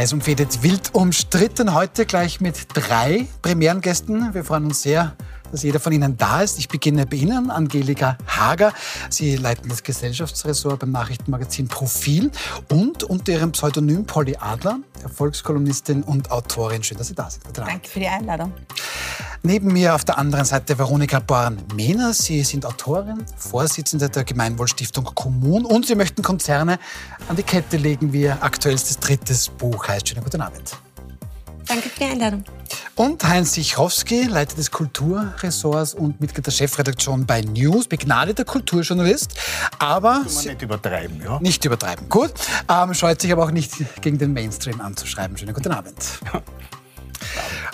Heiß umfädet, wild umstritten. Heute gleich mit drei Premierengästen. Wir freuen uns sehr, dass jeder von Ihnen da ist. Ich beginne bei Ihnen, Angelika Hager. Sie leiten das Gesellschaftsressort beim Nachrichtenmagazin Profil und unter Ihrem Pseudonym Polly Adler, Erfolgskolumnistin und Autorin. Schön, dass Sie da sind. Danke für die Einladung. Neben mir auf der anderen Seite Veronika Born-Mehner. Sie sind Autorin, Vorsitzende der Gemeinwohlstiftung Kommun und Sie möchten Konzerne an die Kette legen, wie Ihr aktuellstes drittes Buch heißt. Schönen guten Abend. Danke für die Einladung. Und Heinz Sichrowski, Leiter des Kulturressorts und Mitglied der Chefredaktion bei News, begnadeter Kulturjournalist. Aber. Nicht übertreiben, ja? Nicht übertreiben. Gut. Ähm, scheut sich aber auch nicht gegen den Mainstream anzuschreiben. Schönen guten Abend.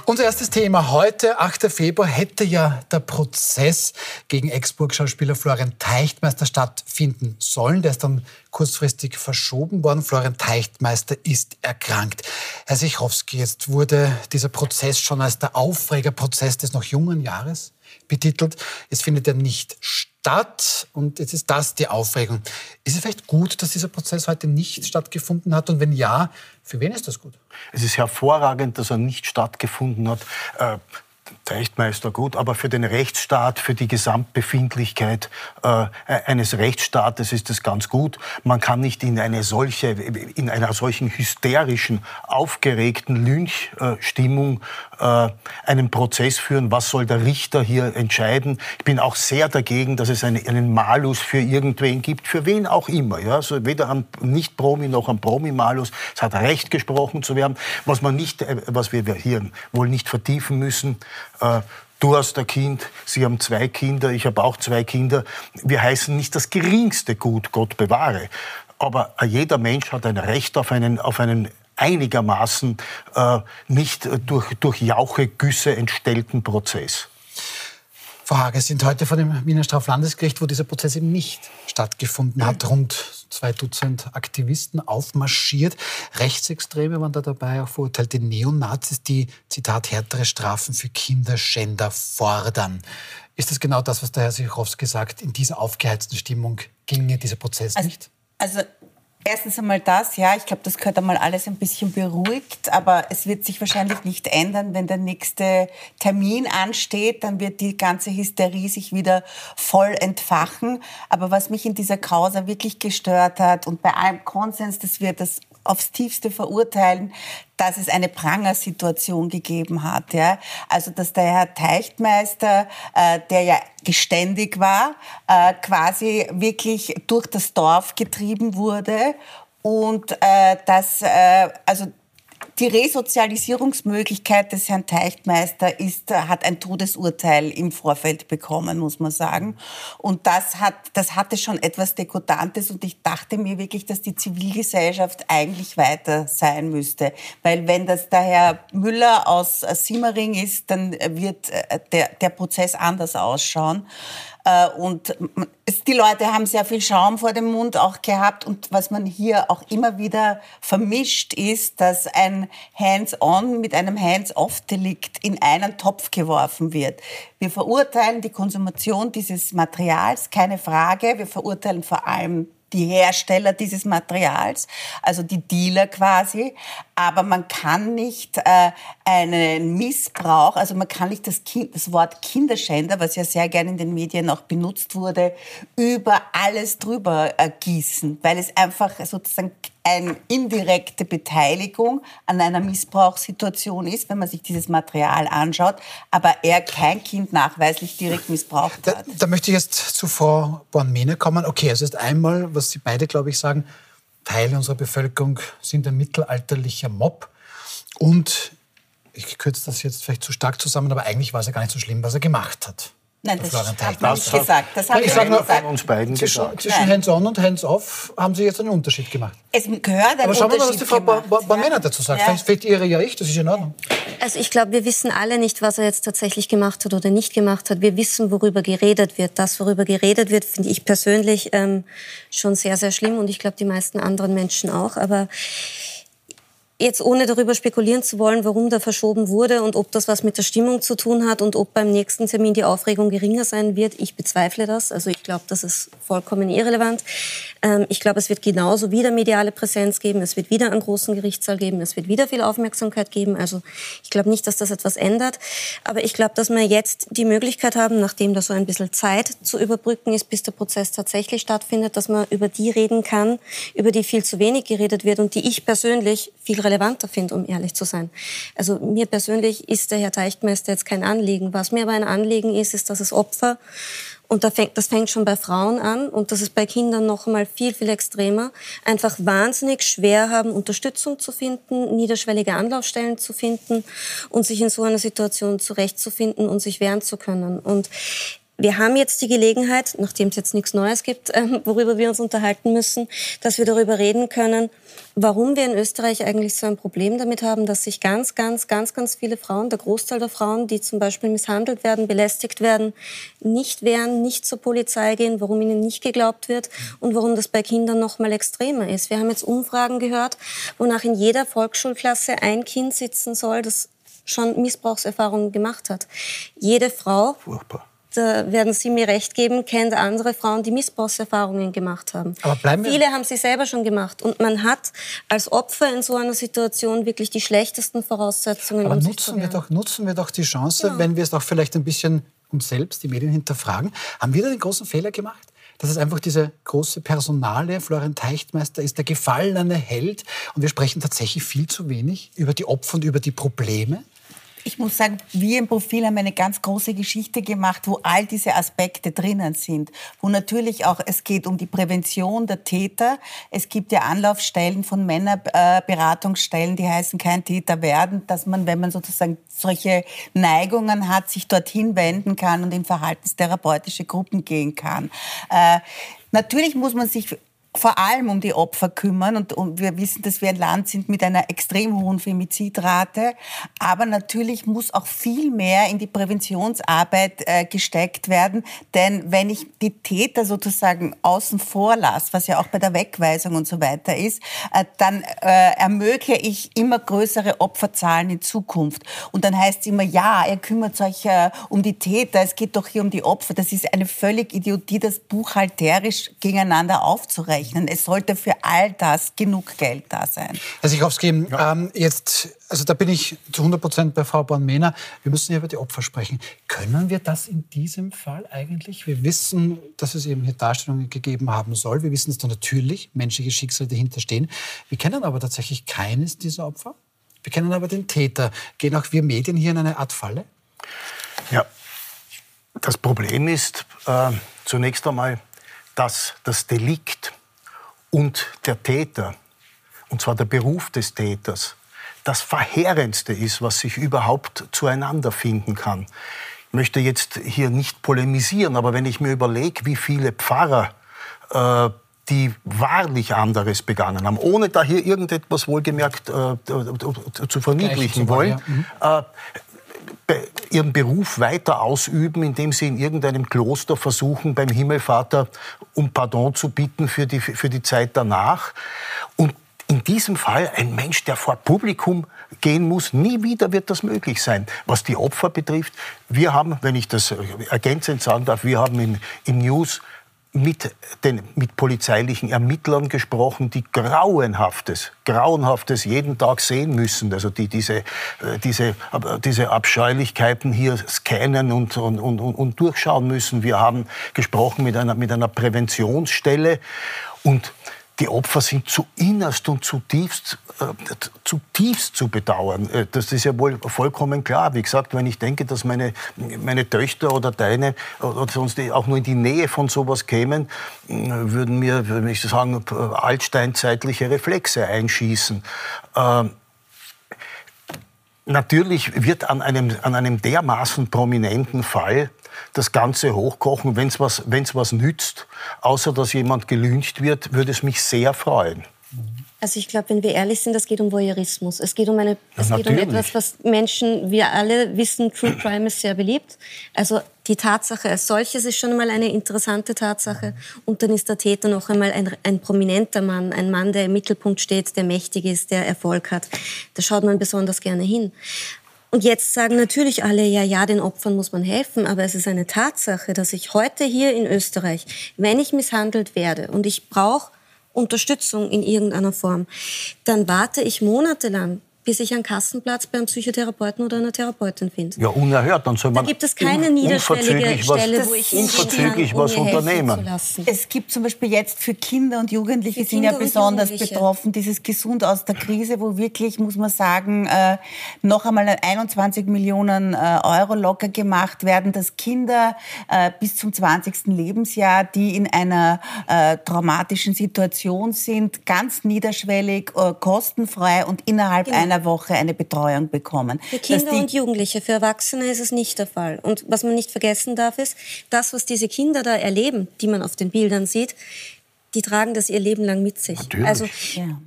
Unser erstes Thema heute, 8. Februar, hätte ja der Prozess gegen Ex-Burg-Schauspieler Florian Teichtmeister stattfinden sollen. Der ist dann kurzfristig verschoben worden. Florian Teichtmeister ist erkrankt. Herr Sichrowski, jetzt wurde dieser Prozess schon als der Aufregerprozess des noch jungen Jahres betitelt. Es findet er nicht statt und jetzt ist das die Aufregung. Ist es vielleicht gut, dass dieser Prozess heute nicht stattgefunden hat? Und wenn ja, für wen ist das gut? Es ist hervorragend, dass er nicht stattgefunden hat. Äh, Teichtmeister gut, aber für den Rechtsstaat, für die Gesamtbefindlichkeit äh, eines Rechtsstaates ist es ganz gut. Man kann nicht in eine solche, in einer solchen hysterischen, aufgeregten Lynchstimmung äh, einen Prozess führen. Was soll der Richter hier entscheiden? Ich bin auch sehr dagegen, dass es eine, einen Malus für irgendwen gibt, für wen auch immer. Ja? Also weder am Nicht-Promi noch am Promi-Malus. Es hat Recht gesprochen zu werden. Was man nicht, äh, was wir hier wohl nicht vertiefen müssen, Du hast ein Kind, Sie haben zwei Kinder, ich habe auch zwei Kinder. Wir heißen nicht das geringste Gut, Gott bewahre. Aber jeder Mensch hat ein Recht auf einen, auf einen einigermaßen äh, nicht durch, durch Jauchegüsse entstellten Prozess. Frau Hage, sind heute vor dem Wiener Straflandesgericht, wo dieser Prozess eben nicht stattgefunden hat, rund zwei Dutzend Aktivisten aufmarschiert. Rechtsextreme waren da dabei, auch verurteilte Neonazis, die, Zitat, härtere Strafen für Kinderschänder fordern. Ist das genau das, was der Herr Sichrowski sagt? In dieser aufgeheizten Stimmung ginge dieser Prozess also, nicht? Also Erstens einmal das, ja, ich glaube, das gehört einmal alles ein bisschen beruhigt, aber es wird sich wahrscheinlich nicht ändern, wenn der nächste Termin ansteht, dann wird die ganze Hysterie sich wieder voll entfachen. Aber was mich in dieser Causa wirklich gestört hat und bei allem Konsens, dass wir das aufs tiefste verurteilen, dass es eine Prangersituation gegeben hat. Ja? Also dass der Herr Teichtmeister, äh, der ja geständig war, äh, quasi wirklich durch das Dorf getrieben wurde und äh, dass äh, also die Resozialisierungsmöglichkeit des Herrn Teichtmeister ist, hat ein Todesurteil im Vorfeld bekommen, muss man sagen. Und das, hat, das hatte schon etwas Dekodantes und ich dachte mir wirklich, dass die Zivilgesellschaft eigentlich weiter sein müsste. Weil wenn das der Herr Müller aus Simmering ist, dann wird äh, der, der Prozess anders ausschauen. Äh, und die Leute haben sehr viel Schaum vor dem Mund auch gehabt. Und was man hier auch immer wieder vermischt ist, dass ein Hands-on mit einem Hands-off-Delikt in einen Topf geworfen wird. Wir verurteilen die Konsumation dieses Materials, keine Frage. Wir verurteilen vor allem die Hersteller dieses Materials, also die Dealer quasi. Aber man kann nicht äh, einen Missbrauch, also man kann nicht das, kind, das Wort Kinderschänder, was ja sehr gerne in den Medien auch benutzt wurde, über alles drüber äh, gießen, weil es einfach sozusagen eine indirekte Beteiligung an einer Missbrauchssituation ist, wenn man sich dieses Material anschaut, aber er kein Kind nachweislich direkt missbraucht hat. Da, da möchte ich jetzt zu Frau Born-Mene kommen. Okay, also ist einmal, was Sie beide, glaube ich, sagen, Teile unserer Bevölkerung sind ein mittelalterlicher Mob und ich kürze das jetzt vielleicht zu stark zusammen, aber eigentlich war es ja gar nicht so schlimm, was er gemacht hat. Nein, das hat man nicht gesagt. Das habe ich sage nur von uns beiden zwischen, gesagt. Zwischen Hands-on und Hands-off haben Sie jetzt einen Unterschied gemacht. Es gehört ein Aber schauen wir mal, was die Frau Barmena dazu sagt. Ja. Vielleicht fehlt ihre ja ich, das ist in Ordnung. Also ich glaube, wir wissen alle nicht, was er jetzt tatsächlich gemacht hat oder nicht gemacht hat. Wir wissen, worüber geredet wird. Das, worüber geredet wird, finde ich persönlich ähm, schon sehr, sehr schlimm und ich glaube, die meisten anderen Menschen auch. Aber Jetzt ohne darüber spekulieren zu wollen, warum da verschoben wurde und ob das was mit der Stimmung zu tun hat und ob beim nächsten Termin die Aufregung geringer sein wird, ich bezweifle das. Also ich glaube, das ist vollkommen irrelevant. Ähm, ich glaube, es wird genauso wieder mediale Präsenz geben, es wird wieder einen großen Gerichtssaal geben, es wird wieder viel Aufmerksamkeit geben. Also ich glaube nicht, dass das etwas ändert. Aber ich glaube, dass wir jetzt die Möglichkeit haben, nachdem da so ein bisschen Zeit zu überbrücken ist, bis der Prozess tatsächlich stattfindet, dass man über die reden kann, über die viel zu wenig geredet wird und die ich persönlich viel relevanter finde, um ehrlich zu sein. Also mir persönlich ist der Herr Teichtmeister jetzt kein Anliegen. Was mir aber ein Anliegen ist, ist, dass es Opfer und das fängt, das fängt schon bei Frauen an und das ist bei Kindern noch einmal viel, viel extremer. Einfach wahnsinnig schwer haben, Unterstützung zu finden, niederschwellige Anlaufstellen zu finden und sich in so einer Situation zurechtzufinden und sich wehren zu können. Und wir haben jetzt die Gelegenheit, nachdem es jetzt nichts Neues gibt, äh, worüber wir uns unterhalten müssen, dass wir darüber reden können, warum wir in Österreich eigentlich so ein Problem damit haben, dass sich ganz, ganz, ganz, ganz viele Frauen, der Großteil der Frauen, die zum Beispiel misshandelt werden, belästigt werden, nicht wehren, nicht zur Polizei gehen, warum ihnen nicht geglaubt wird und warum das bei Kindern noch mal extremer ist. Wir haben jetzt Umfragen gehört, wonach in jeder Volksschulklasse ein Kind sitzen soll, das schon Missbrauchserfahrungen gemacht hat. Jede Frau Furchtbar werden Sie mir recht geben, kennt andere Frauen, die Missbrauchserfahrungen gemacht haben. Aber bleiben wir Viele haben sie selber schon gemacht. Und man hat als Opfer in so einer Situation wirklich die schlechtesten Voraussetzungen. Aber um nutzen, wir doch, nutzen wir doch die Chance, ja. wenn wir es auch vielleicht ein bisschen uns selbst, die Medien hinterfragen. Haben wir da den großen Fehler gemacht? dass es einfach diese große Personale, Florian Teichtmeister ist der gefallene Held und wir sprechen tatsächlich viel zu wenig über die Opfer und über die Probleme. Ich muss sagen, wir im Profil haben eine ganz große Geschichte gemacht, wo all diese Aspekte drinnen sind. Wo natürlich auch es geht um die Prävention der Täter. Es gibt ja Anlaufstellen von Männerberatungsstellen, die heißen kein Täter werden, dass man, wenn man sozusagen solche Neigungen hat, sich dorthin wenden kann und in verhaltenstherapeutische Gruppen gehen kann. Äh, natürlich muss man sich vor allem um die Opfer kümmern. Und, und, wir wissen, dass wir ein Land sind mit einer extrem hohen Femizidrate. Aber natürlich muss auch viel mehr in die Präventionsarbeit äh, gesteckt werden. Denn wenn ich die Täter sozusagen außen vor lasse, was ja auch bei der Wegweisung und so weiter ist, äh, dann äh, ermögliche ich immer größere Opferzahlen in Zukunft. Und dann heißt es immer, ja, ihr kümmert euch äh, um die Täter, es geht doch hier um die Opfer. Das ist eine völlig Idiotie, das buchhalterisch gegeneinander aufzurechnen rechnen. Es sollte für all das genug Geld da sein. Herr Sichowski, ja. ähm, jetzt, also da bin ich zu 100 Prozent bei Frau Born-Mehner. Wir müssen hier über die Opfer sprechen. Können wir das in diesem Fall eigentlich? Wir wissen, dass es eben hier Darstellungen gegeben haben soll. Wir wissen, dass da natürlich menschliche Schicksale dahinter stehen. Wir kennen aber tatsächlich keines dieser Opfer. Wir kennen aber den Täter. Gehen auch wir Medien hier in eine Art Falle? Ja, das Problem ist äh, zunächst einmal, dass das Delikt und der Täter, und zwar der Beruf des Täters, das Verheerendste ist, was sich überhaupt zueinander finden kann. Ich möchte jetzt hier nicht polemisieren, aber wenn ich mir überlege, wie viele Pfarrer äh, die wahrlich anderes begangen haben, ohne da hier irgendetwas wohlgemerkt äh, zu verniedlichen wollen, ja. mhm. äh, ihren Beruf weiter ausüben, indem sie in irgendeinem Kloster versuchen, beim Himmelvater um Pardon zu bitten für die, für die Zeit danach. Und in diesem Fall ein Mensch, der vor Publikum gehen muss, nie wieder wird das möglich sein. Was die Opfer betrifft, wir haben, wenn ich das ergänzend sagen darf, wir haben in, in News mit, den, mit polizeilichen Ermittlern gesprochen, die Grauenhaftes, Grauenhaftes jeden Tag sehen müssen. Also die diese, äh, diese, diese Abscheulichkeiten hier scannen und, und, und, und durchschauen müssen. Wir haben gesprochen mit einer, mit einer Präventionsstelle und die Opfer sind zu innerst und zutiefst, äh, zutiefst zu bedauern. Äh, das ist ja wohl vollkommen klar. Wie gesagt, wenn ich denke, dass meine, meine Töchter oder deine oder sonst auch nur in die Nähe von sowas kämen, äh, würden mir, würde ich sagen, altsteinzeitliche Reflexe einschießen. Äh, Natürlich wird an einem, an einem dermaßen prominenten Fall das Ganze hochkochen. Wenn es was, wenn's was nützt, außer dass jemand gelüncht wird, würde es mich sehr freuen. Also ich glaube, wenn wir ehrlich sind, es geht um Voyeurismus. Es geht um eine, es geht um etwas, was Menschen, wir alle wissen, True Crime ist sehr beliebt. Also die Tatsache als solches ist schon mal eine interessante Tatsache. Und dann ist der Täter noch einmal ein, ein prominenter Mann, ein Mann, der im Mittelpunkt steht, der mächtig ist, der Erfolg hat. Da schaut man besonders gerne hin. Und jetzt sagen natürlich alle, ja, ja, den Opfern muss man helfen, aber es ist eine Tatsache, dass ich heute hier in Österreich, wenn ich misshandelt werde und ich brauche Unterstützung in irgendeiner Form, dann warte ich monatelang, bis ich einen Kassenplatz beim Psychotherapeuten oder einer Therapeutin finde. Ja, unerhört. Dann soll man da gibt es keine niederschwellige Stelle, wo ich unverzüglich was unternehmen. Es gibt zum Beispiel jetzt für Kinder und Jugendliche für sind Kinder ja besonders betroffen, dieses Gesund aus der Krise, wo wirklich, muss man sagen, äh, noch einmal 21 Millionen äh, Euro locker gemacht werden, dass Kinder äh, bis zum 20. Lebensjahr, die in einer traumatischen Situation sind, ganz niederschwellig, kostenfrei und innerhalb genau. einer einer Woche eine Betreuung bekommen. Für Kinder und Jugendliche, für Erwachsene ist es nicht der Fall. Und was man nicht vergessen darf, ist, das, was diese Kinder da erleben, die man auf den Bildern sieht, die tragen das ihr Leben lang mit sich. Natürlich. Also, ja.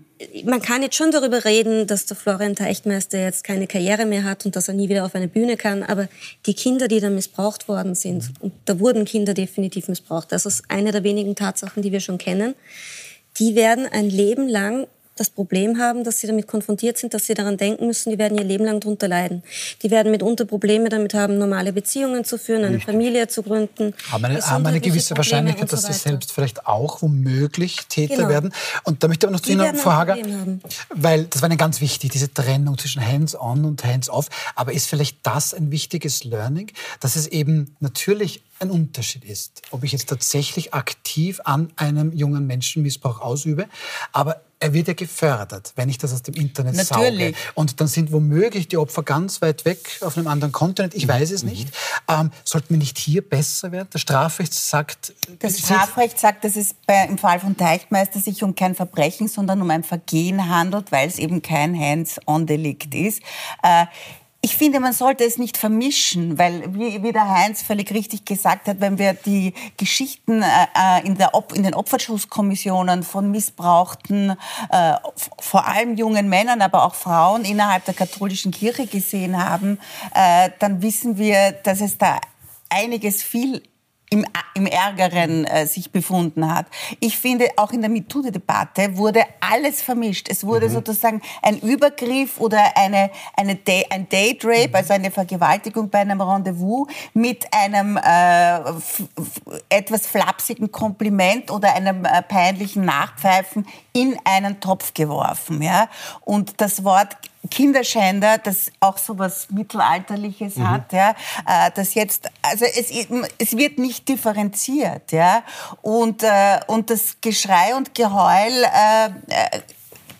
Man kann jetzt schon darüber reden, dass der Florian Teichtmeister jetzt keine Karriere mehr hat und dass er nie wieder auf eine Bühne kann. Aber die Kinder, die da missbraucht worden sind, und da wurden Kinder definitiv missbraucht, das ist eine der wenigen Tatsachen, die wir schon kennen, die werden ein Leben lang das Problem haben, dass sie damit konfrontiert sind, dass sie daran denken müssen, die werden ihr Leben lang darunter leiden. Die werden mitunter Probleme damit haben, normale Beziehungen zu führen, eine Richtig. Familie zu gründen. Haben eine, haben eine gewisse Probleme Wahrscheinlichkeit, so dass sie selbst vielleicht auch womöglich Täter genau. werden. Und da möchte ich aber noch zu Ihnen, Frau Hager, weil das war eine ganz wichtig, diese Trennung zwischen Hands-on und Hands-off. Aber ist vielleicht das ein wichtiges Learning, dass es eben natürlich ein Unterschied ist, ob ich jetzt tatsächlich aktiv an einem jungen Menschen Missbrauch ausübe, aber er wird ja gefördert, wenn ich das aus dem Internet Natürlich. sauge. Und dann sind womöglich die Opfer ganz weit weg auf einem anderen Kontinent. Ich weiß es mhm. nicht. Ähm, sollten wir nicht hier besser werden? Das Strafrecht sagt... Das Strafrecht sagt, dass es bei, im Fall von Teichtmeister sich um kein Verbrechen, sondern um ein Vergehen handelt, weil es eben kein Hands-on-Delikt ist. Äh, ich finde, man sollte es nicht vermischen, weil, wie, wie der Heinz völlig richtig gesagt hat, wenn wir die Geschichten äh, äh in, der Op in den Opferschutzkommissionen von missbrauchten, äh, vor allem jungen Männern, aber auch Frauen innerhalb der katholischen Kirche gesehen haben, äh, dann wissen wir, dass es da einiges viel im, im Ärgeren äh, sich befunden hat. Ich finde, auch in der MeToo-Debatte wurde alles vermischt. Es wurde mhm. sozusagen ein Übergriff oder eine, eine Day, ein Date Rape, mhm. also eine Vergewaltigung bei einem Rendezvous mit einem äh, etwas flapsigen Kompliment oder einem äh, peinlichen Nachpfeifen in einen Topf geworfen. Ja? Und das Wort Kinderschänder, das auch so was Mittelalterliches mhm. hat, ja, äh, das jetzt, also es, es wird nicht differenziert, ja, und, äh, und das Geschrei und Geheul, äh, äh,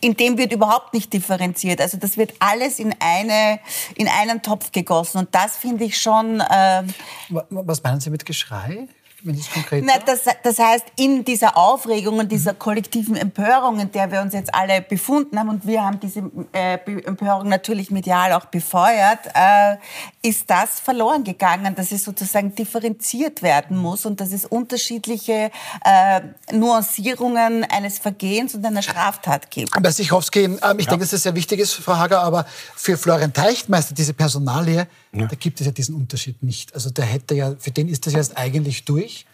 in dem wird überhaupt nicht differenziert. Also das wird alles in, eine, in einen Topf gegossen. Und das finde ich schon. Äh Was meinen Sie mit Geschrei? Wenn es konkret Na, das, das heißt, in dieser Aufregung und dieser kollektiven Empörung, in der wir uns jetzt alle befunden haben, und wir haben diese äh, Empörung natürlich medial auch befeuert, äh, ist das verloren gegangen, dass es sozusagen differenziert werden muss und dass es unterschiedliche äh, Nuancierungen eines Vergehens und einer Straftat gibt. Aber Sichowski, ähm, ich ja. denke, dass das sehr wichtig ist, Frau Hager, aber für Florian Teichtmeister, diese Personalie, ja. da gibt es ja diesen Unterschied nicht. Also der hätte ja, für den ist das jetzt eigentlich durch.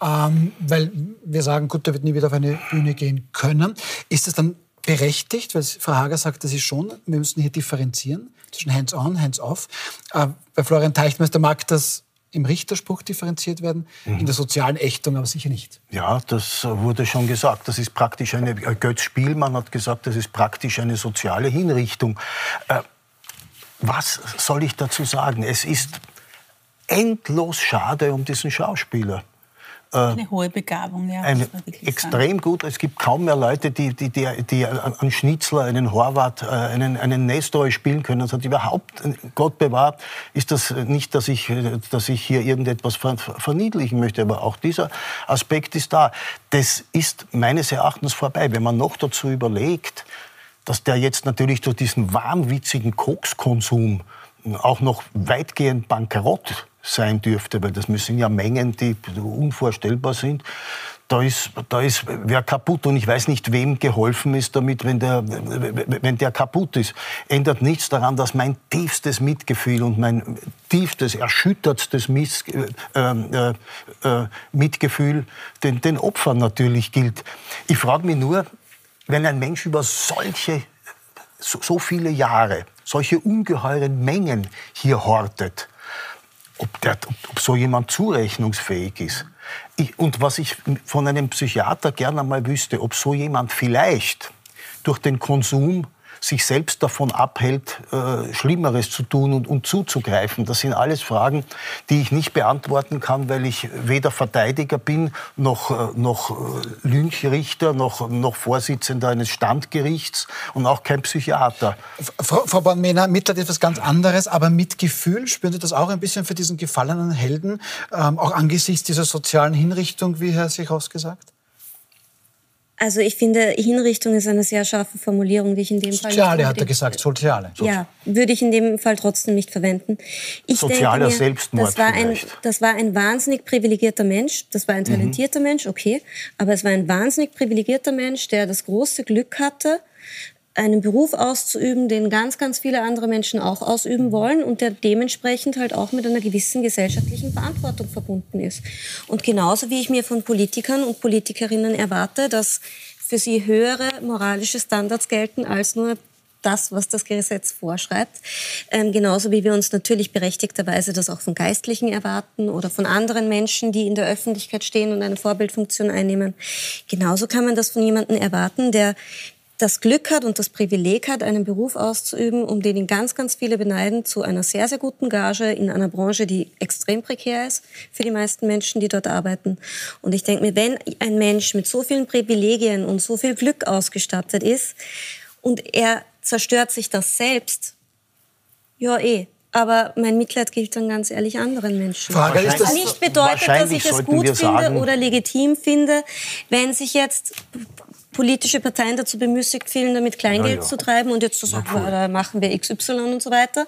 Ähm, weil wir sagen, gut, der wird nie wieder auf eine Bühne gehen können. Ist das dann berechtigt, weil Frau Hager sagt, das ist schon, wir müssen hier differenzieren zwischen Hands-on, Hands-off. Äh, bei Florian Teichtmeister mag das im Richterspruch differenziert werden, mhm. in der sozialen Ächtung aber sicher nicht. Ja, das wurde schon gesagt. Das ist praktisch eine, äh, Götz Spielmann hat gesagt, das ist praktisch eine soziale Hinrichtung. Äh, was soll ich dazu sagen? Es ist endlos schade um diesen Schauspieler. Äh, eine hohe Begabung, ja. Eine extrem sagen. gut. Es gibt kaum mehr Leute, die, die, die, die einen Schnitzler, einen Horvath, äh, einen, einen Nestor spielen können. Das hat überhaupt, Gott bewahrt, ist das nicht, dass ich, dass ich hier irgendetwas verniedlichen möchte, aber auch dieser Aspekt ist da. Das ist meines Erachtens vorbei. Wenn man noch dazu überlegt, dass der jetzt natürlich durch diesen wahnwitzigen Kokskonsum auch noch weitgehend bankrott sein dürfte, weil das müssen ja Mengen, die unvorstellbar sind, da ist, da ist wer kaputt und ich weiß nicht, wem geholfen ist damit, wenn der, wenn der kaputt ist. Ändert nichts daran, dass mein tiefstes Mitgefühl und mein tiefstes, erschüttertstes Miss, äh, äh, äh, Mitgefühl den, den Opfern natürlich gilt. Ich frage mich nur, wenn ein Mensch über solche, so, so viele Jahre, solche ungeheuren Mengen hier hortet, ob, der, ob so jemand zurechnungsfähig ist. Ich, und was ich von einem Psychiater gerne mal wüsste, ob so jemand vielleicht durch den Konsum sich selbst davon abhält, äh, Schlimmeres zu tun und, und, zuzugreifen. Das sind alles Fragen, die ich nicht beantworten kann, weil ich weder Verteidiger bin, noch, äh, noch äh, Lynchrichter, noch, noch Vorsitzender eines Standgerichts und auch kein Psychiater. Frau, Frau Bornmena, Mitleid ist was ganz anderes, aber Mitgefühl, spüren Sie das auch ein bisschen für diesen gefallenen Helden, ähm, auch angesichts dieser sozialen Hinrichtung, wie Herr Sichos gesagt? Also ich finde, Hinrichtung ist eine sehr scharfe Formulierung, die ich in dem Fall... Soziale, hat er gesagt, soziale. Ja, würde ich in dem Fall trotzdem nicht verwenden. Ich Sozialer denke mir, Selbstmord das war, ein, das war ein wahnsinnig privilegierter Mensch, das war ein talentierter mhm. Mensch, okay, aber es war ein wahnsinnig privilegierter Mensch, der das große Glück hatte, einen Beruf auszuüben, den ganz, ganz viele andere Menschen auch ausüben wollen und der dementsprechend halt auch mit einer gewissen gesellschaftlichen Verantwortung verbunden ist. Und genauso wie ich mir von Politikern und Politikerinnen erwarte, dass für sie höhere moralische Standards gelten als nur das, was das Gesetz vorschreibt. Ähm, genauso wie wir uns natürlich berechtigterweise das auch von Geistlichen erwarten oder von anderen Menschen, die in der Öffentlichkeit stehen und eine Vorbildfunktion einnehmen. Genauso kann man das von jemandem erwarten, der das Glück hat und das Privileg hat, einen Beruf auszuüben, um den ihn ganz, ganz viele beneiden, zu einer sehr, sehr guten Gage in einer Branche, die extrem prekär ist für die meisten Menschen, die dort arbeiten. Und ich denke mir, wenn ein Mensch mit so vielen Privilegien und so viel Glück ausgestattet ist und er zerstört sich das selbst, ja eh, aber mein Mitleid gilt dann ganz ehrlich anderen Menschen. Frage ist das nicht bedeutet, dass ich es gut finde sagen, oder legitim finde, wenn sich jetzt politische Parteien dazu bemüßigt fühlen, damit Kleingeld ja, ja. zu treiben und jetzt zu sagen, cool. da machen wir XY und so weiter.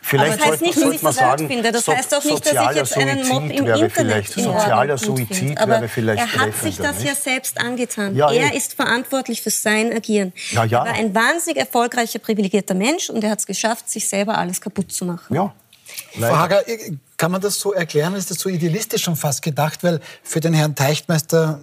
Vielleicht Aber das heißt nicht, dass ich das sagen, finde. Das so, heißt auch nicht, dass ich jetzt einen Mob im Internet Sozialer Suizid Aber wäre vielleicht er hat sich das nicht? ja selbst angetan. Ja, er ist verantwortlich für sein Agieren. Ja, ja. Er war ein wahnsinnig erfolgreicher, privilegierter Mensch und er hat es geschafft, sich selber alles kaputt zu machen. Ja. Frau Hager, kann man das so erklären? Ist das so idealistisch schon fast gedacht? Weil für den Herrn Teichtmeister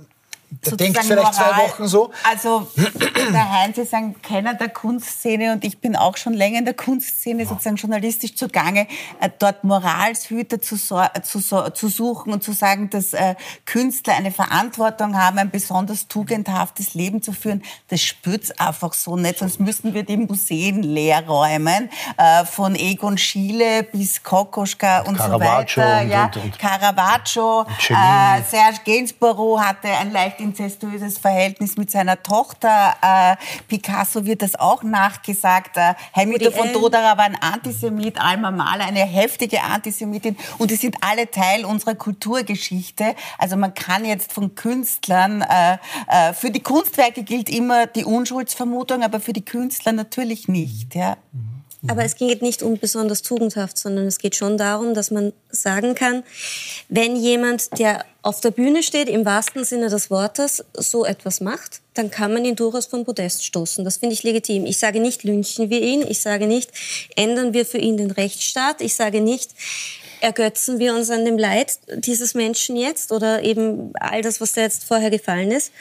der denkt vielleicht Moral, zwei Wochen so. Also der Heinz ist ein Kenner der Kunstszene und ich bin auch schon länger in der Kunstszene sozusagen journalistisch zugange, äh, dort Moralshüter zu, zu, zu, suchen und zu sagen, dass äh, Künstler eine Verantwortung haben, ein besonders tugendhaftes Leben zu führen. Das spürt's einfach so nicht, sonst müssten wir die Museen leer räumen, äh, von Egon Schiele bis Kokoschka und Caravaggio so weiter. Und, ja, und, und Caravaggio, äh, Serge Gainsborough hatte ein leicht inzestuöses Verhältnis mit seiner Tochter. Äh, Picasso wird das auch nachgesagt. Äh, Hamilton von Doderer war ein Antisemit, Alma Mahler eine heftige Antisemitin. Und die sind alle Teil unserer Kulturgeschichte. Also man kann jetzt von Künstlern, äh, äh, für die Kunstwerke gilt immer die Unschuldsvermutung, aber für die Künstler natürlich nicht. Ja. Mhm. Aber es geht nicht um besonders tugendhaft, sondern es geht schon darum, dass man sagen kann, wenn jemand, der auf der Bühne steht, im wahrsten Sinne des Wortes, so etwas macht, dann kann man ihn durchaus vom Podest stoßen. Das finde ich legitim. Ich sage nicht, lynchen wir ihn. Ich sage nicht, ändern wir für ihn den Rechtsstaat. Ich sage nicht, ergötzen wir uns an dem Leid dieses Menschen jetzt oder eben all das, was da jetzt vorher gefallen ist.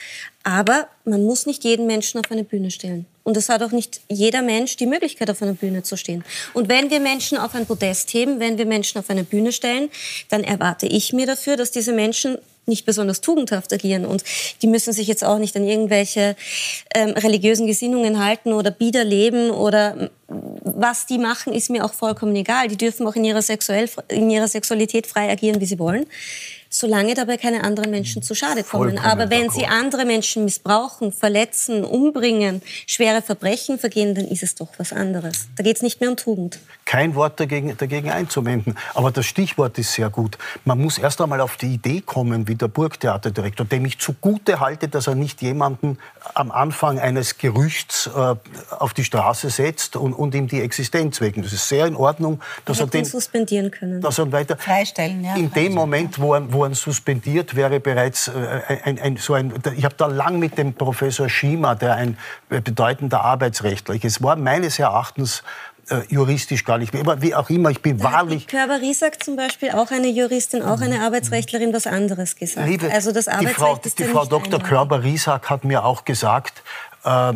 Aber man muss nicht jeden Menschen auf eine Bühne stellen. Und es hat auch nicht jeder Mensch die Möglichkeit, auf einer Bühne zu stehen. Und wenn wir Menschen auf ein Podest heben, wenn wir Menschen auf eine Bühne stellen, dann erwarte ich mir dafür, dass diese Menschen nicht besonders tugendhaft agieren und die müssen sich jetzt auch nicht an irgendwelche ähm, religiösen Gesinnungen halten oder Bieder leben oder was die machen, ist mir auch vollkommen egal. Die dürfen auch in ihrer, Sexuell, in ihrer Sexualität frei agieren, wie sie wollen solange dabei keine anderen Menschen zu Schade kommen. Vollkommen Aber wenn sie andere Menschen missbrauchen, verletzen, umbringen, schwere Verbrechen vergehen, dann ist es doch was anderes. Da geht es nicht mehr um Tugend. Kein Wort dagegen, dagegen einzuwenden. Aber das Stichwort ist sehr gut. Man muss erst einmal auf die Idee kommen, wie der Burgtheaterdirektor, dem ich zugute halte, dass er nicht jemanden am Anfang eines Gerüchts äh, auf die Straße setzt und, und ihm die Existenz wegen. Das ist sehr in Ordnung, dass er den suspendieren können. Dass er weiter freistellen. Ja, in dem Moment, wo er, wo Jahren suspendiert, wäre bereits äh, ein, ein, so ein. Ich habe da lang mit dem Professor Schima, der ein bedeutender Arbeitsrechtler ist, es war meines Erachtens äh, juristisch gar nicht mehr. Aber wie auch immer, ich bin da wahrlich. Körber Riesack zum Beispiel, auch eine Juristin, auch eine Arbeitsrechtlerin, was anderes gesagt. Liebe, also das die Frau, die Frau Dr. Körber Riesack hat mir auch gesagt, äh,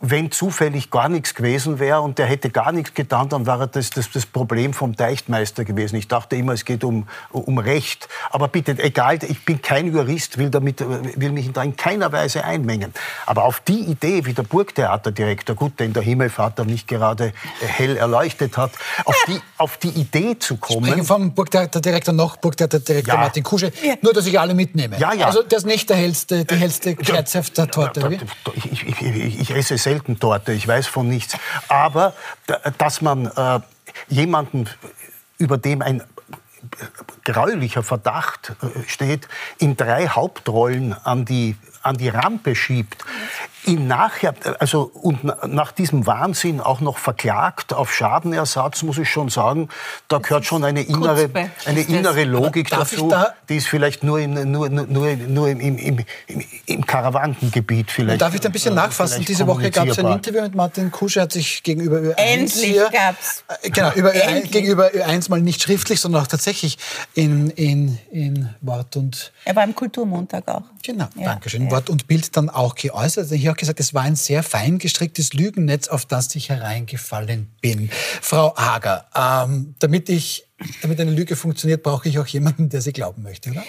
wenn zufällig gar nichts gewesen wäre und der hätte gar nichts getan, dann wäre das, das das Problem vom Deichtmeister gewesen. Ich dachte immer, es geht um, um Recht. Aber bitte, egal, ich bin kein Jurist, will, damit, will mich da in keiner Weise einmengen. Aber auf die Idee, wie der Burgtheaterdirektor, gut, den der Himmelvater nicht gerade hell erleuchtet hat, auf die, auf die Idee zu kommen... Sprechen vom Burgtheaterdirektor noch Burgtheaterdirektor ja. Martin Kusche, nur, dass ich alle mitnehme. Ja, ja. Also das ist nicht der hellste, die hellste Kerze auf der Torte, ich, ich, ich, ich esse selten Torte, ich weiß von nichts. Aber dass man äh, jemanden, über dem ein graulicher Verdacht äh, steht, in drei Hauptrollen an die, an die Rampe schiebt, ihn nachher, also und nach diesem Wahnsinn auch noch verklagt auf Schadenersatz, muss ich schon sagen, da gehört schon eine innere, eine innere Logik dazu, da die ist vielleicht nur, in, nur, nur, nur im, im, im, im Karawankengebiet vielleicht. Darf ich da ein bisschen nachfassen? Diese Woche gab es ein Interview mit Martin Kusch, er hat sich gegenüber Ö1 Endlich hier, gab's. Äh, genau, über Ö1, gegenüber Ö1 mal nicht schriftlich, sondern auch tatsächlich in, in, in Wort und... Er war im Kulturmontag auch. Genau, ja, danke schön. Ja. Wort und Bild dann auch geäußert. Also hier auch gesagt, es war ein sehr fein gestricktes Lügennetz, auf das ich hereingefallen bin. Frau Hager, ähm, damit, ich, damit eine Lüge funktioniert, brauche ich auch jemanden, der sie glauben möchte, oder?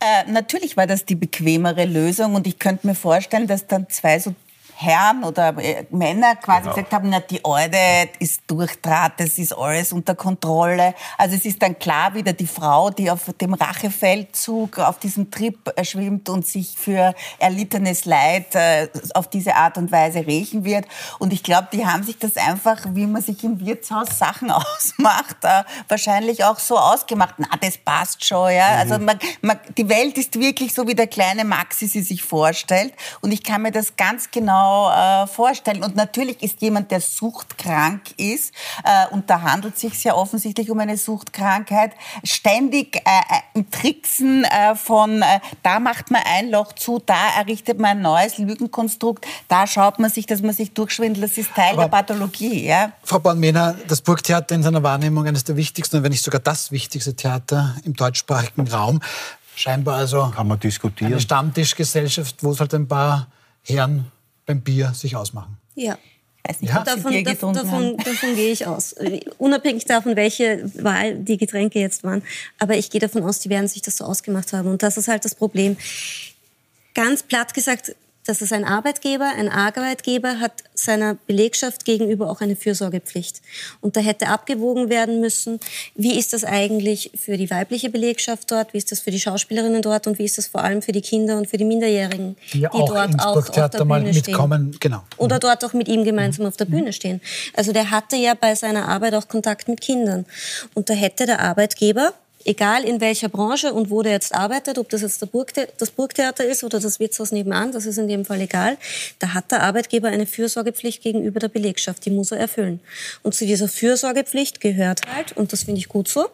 Äh, natürlich war das die bequemere Lösung und ich könnte mir vorstellen, dass dann zwei so Herren oder äh, Männer quasi genau. gesagt haben, na, die Alte ist durchdraht, das ist alles unter Kontrolle. Also es ist dann klar wieder die Frau, die auf dem Rachefeldzug auf diesem Trip äh, schwimmt und sich für erlittenes Leid äh, auf diese Art und Weise rächen wird. Und ich glaube, die haben sich das einfach, wie man sich im Wirtshaus Sachen ausmacht, wahrscheinlich auch so ausgemacht. Na, das passt schon, ja. Mhm. Also man, man, die Welt ist wirklich so, wie der kleine Maxi sie sich vorstellt. Und ich kann mir das ganz genau genau äh, vorstellen. Und natürlich ist jemand, der suchtkrank ist, äh, und da handelt es sich ja offensichtlich um eine Suchtkrankheit, ständig äh, äh im Tricksen äh, von, äh, da macht man ein Loch zu, da errichtet man ein neues Lügenkonstrukt, da schaut man sich, dass man sich durchschwindelt. Das ist Teil Aber der Pathologie. Ja? Frau Born-Mehner, das Burgtheater in seiner Wahrnehmung eines der wichtigsten, wenn nicht sogar das wichtigste Theater im deutschsprachigen Raum. Scheinbar also Kann man diskutieren. eine Stammtischgesellschaft, wo es halt ein paar Herren beim Bier sich ausmachen. Ja. Nicht, ja? Davon, davon, davon, davon, gehe ich aus. Unabhängig davon, welche Wahl die Getränke jetzt waren. Aber ich gehe davon aus, die werden sich das so ausgemacht haben. Und das ist halt das Problem. Ganz platt gesagt, dass es ein Arbeitgeber, ein Arbeitgeber hat seiner Belegschaft gegenüber auch eine Fürsorgepflicht. Und da hätte abgewogen werden müssen, wie ist das eigentlich für die weibliche Belegschaft dort, wie ist das für die Schauspielerinnen dort und wie ist das vor allem für die Kinder und für die Minderjährigen, die, die auch dort auch auf der Bühne mal mitkommen, stehen. Genau. Oder dort auch mit ihm gemeinsam auf der Bühne stehen. Also der hatte ja bei seiner Arbeit auch Kontakt mit Kindern. Und da hätte der Arbeitgeber egal in welcher Branche und wo der jetzt arbeitet, ob das jetzt Burgthea das Burgtheater ist oder das Wirtshaus nebenan, das ist in dem Fall egal, da hat der Arbeitgeber eine Fürsorgepflicht gegenüber der Belegschaft, die muss er erfüllen. Und zu dieser Fürsorgepflicht gehört halt, und das finde ich gut so,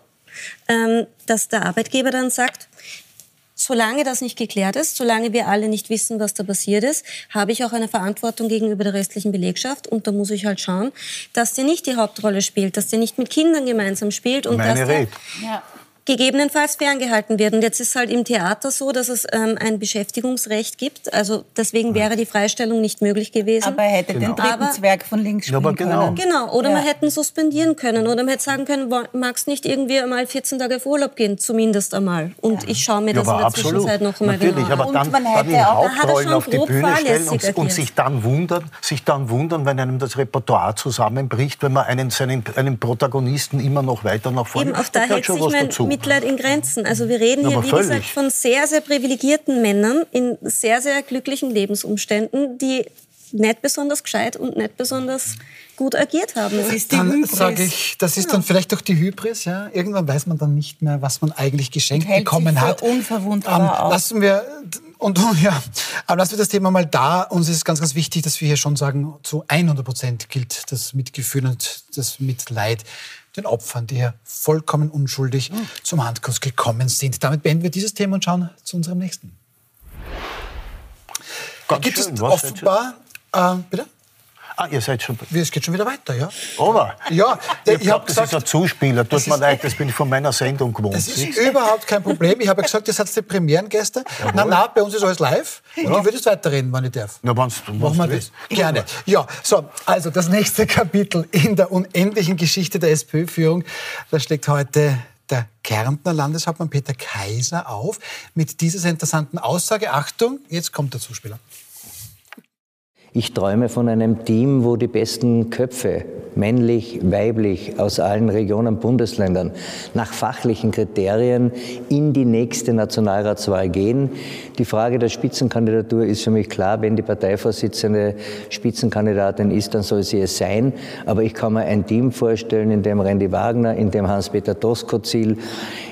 ähm, dass der Arbeitgeber dann sagt, solange das nicht geklärt ist, solange wir alle nicht wissen, was da passiert ist, habe ich auch eine Verantwortung gegenüber der restlichen Belegschaft. Und da muss ich halt schauen, dass der nicht die Hauptrolle spielt, dass der nicht mit Kindern gemeinsam spielt. Und Meine dass der, ja gegebenenfalls ferngehalten wird. Und jetzt ist halt im Theater so, dass es ähm, ein Beschäftigungsrecht gibt. Also deswegen wäre die Freistellung nicht möglich gewesen. Aber er hätte genau. den dritten aber, Zwerg von links spielen ja, genau. können. Genau, oder ja. man hätte suspendieren können. Oder man hätte sagen können, magst nicht irgendwie einmal 14 Tage auf Urlaub gehen, zumindest einmal. Und ja. ich schaue mir das ja, in der absolut. Zwischenzeit noch einmal Natürlich, genau aber dann, dann die Hauptrollen auf die Bühne stellen und, und, sich, dann wundern, sich dann wundern, wenn einem das Repertoire zusammenbricht, wenn man einen, seinen, einen Protagonisten immer noch weiter nach vorne... Eben, auf da hält sich mein dazu. Mitleid in Grenzen. Also wir reden hier, wie völlig. gesagt, von sehr, sehr privilegierten Männern in sehr, sehr glücklichen Lebensumständen, die nicht besonders gescheit und nicht besonders gut agiert haben. Das ist die Dann Hybris. sage ich, das ist dann vielleicht doch die Hybris. Ja? Irgendwann weiß man dann nicht mehr, was man eigentlich geschenkt bekommen hat. unverwundbar auf. lassen wir und ja, aber lassen wir das Thema mal da. Uns ist ganz, ganz wichtig, dass wir hier schon sagen, zu 100 Prozent gilt das Mitgefühl und das Mitleid den Opfern, die hier vollkommen unschuldig Hm. zum Handkuss gekommen sind. Damit beenden wir dieses Thema und schauen zu unserem nächsten. Ganz Gibt schön, es offenbar, äh, bitte? Ah, ihr seid schon. Es geht schon wieder weiter, ja? Aber. Ja, ich ich habe hab das ist ein Zuspieler. Tut mir leid, das bin ich von meiner Sendung gewohnt. Das ist überhaupt kein Problem. Ich habe ja gesagt, ihr seid die Premierengäste. Na, na, bei uns ist alles live. Und ich würde jetzt weiterreden, wenn ich darf. Na, wenn's- wenn's Machen wir das. Gerne. Ja, so, also das nächste Kapitel in der unendlichen Geschichte der SPÖ-Führung, da schlägt heute der Kärntner Landeshauptmann Peter Kaiser auf mit dieser interessanten Aussage. Achtung, jetzt kommt der Zuspieler. Ich träume von einem Team, wo die besten Köpfe, männlich, weiblich, aus allen Regionen, Bundesländern, nach fachlichen Kriterien in die nächste Nationalratswahl gehen. Die Frage der Spitzenkandidatur ist für mich klar. Wenn die Parteivorsitzende Spitzenkandidatin ist, dann soll sie es sein. Aber ich kann mir ein Team vorstellen, in dem Randy Wagner, in dem Hans-Peter Doskozil,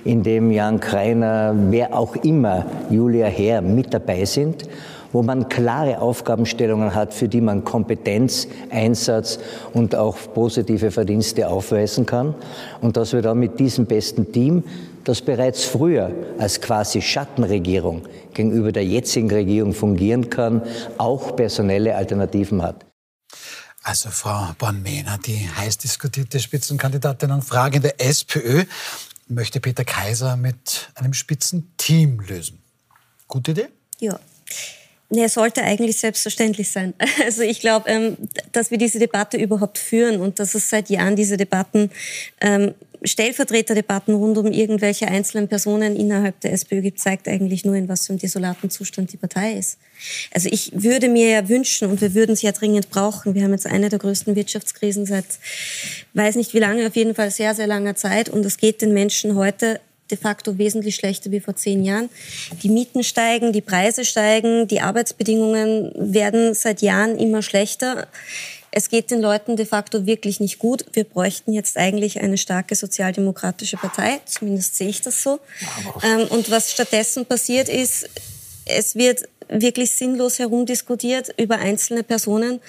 in dem Jan Kreiner, wer auch immer, Julia Herr mit dabei sind wo man klare Aufgabenstellungen hat, für die man Kompetenz, Einsatz und auch positive Verdienste aufweisen kann. Und dass wir dann mit diesem besten Team, das bereits früher als quasi Schattenregierung gegenüber der jetzigen Regierung fungieren kann, auch personelle Alternativen hat. Also Frau Born-Mehner, die heiß diskutierte Spitzenkandidatin an Frage in der SPÖ, möchte Peter Kaiser mit einem Spitzenteam lösen. Gute Idee? Ja. Nee, sollte eigentlich selbstverständlich sein. Also ich glaube, ähm, dass wir diese Debatte überhaupt führen und dass es seit Jahren diese Debatten, ähm, Stellvertreterdebatten rund um irgendwelche einzelnen Personen innerhalb der SPÖ gibt, zeigt eigentlich nur, in was für einem desolaten Zustand die Partei ist. Also ich würde mir ja wünschen, und wir würden es ja dringend brauchen, wir haben jetzt eine der größten Wirtschaftskrisen seit, weiß nicht wie lange, auf jeden Fall sehr, sehr langer Zeit und es geht den Menschen heute de facto wesentlich schlechter wie vor zehn Jahren. Die Mieten steigen, die Preise steigen, die Arbeitsbedingungen werden seit Jahren immer schlechter. Es geht den Leuten de facto wirklich nicht gut. Wir bräuchten jetzt eigentlich eine starke sozialdemokratische Partei, zumindest sehe ich das so. Ähm, und was stattdessen passiert ist, es wird wirklich sinnlos herumdiskutiert über einzelne Personen,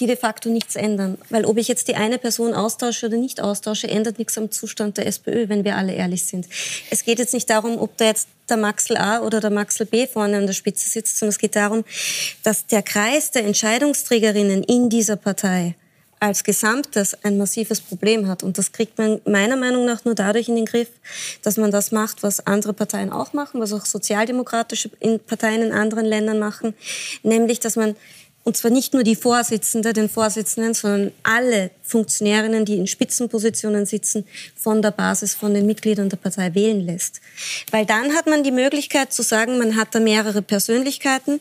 die de facto nichts ändern. Weil ob ich jetzt die eine Person austausche oder nicht austausche, ändert nichts am Zustand der SPÖ, wenn wir alle ehrlich sind. Es geht jetzt nicht darum, ob da jetzt der Maxel A oder der Maxel B vorne an der Spitze sitzt, sondern es geht darum, dass der Kreis der Entscheidungsträgerinnen in dieser Partei als Gesamtes ein massives Problem hat. Und das kriegt man meiner Meinung nach nur dadurch in den Griff, dass man das macht, was andere Parteien auch machen, was auch sozialdemokratische Parteien in anderen Ländern machen, nämlich, dass man und zwar nicht nur die Vorsitzende, den Vorsitzenden, sondern alle Funktionärinnen, die in Spitzenpositionen sitzen, von der Basis, von den Mitgliedern der Partei wählen lässt. Weil dann hat man die Möglichkeit zu sagen, man hat da mehrere Persönlichkeiten,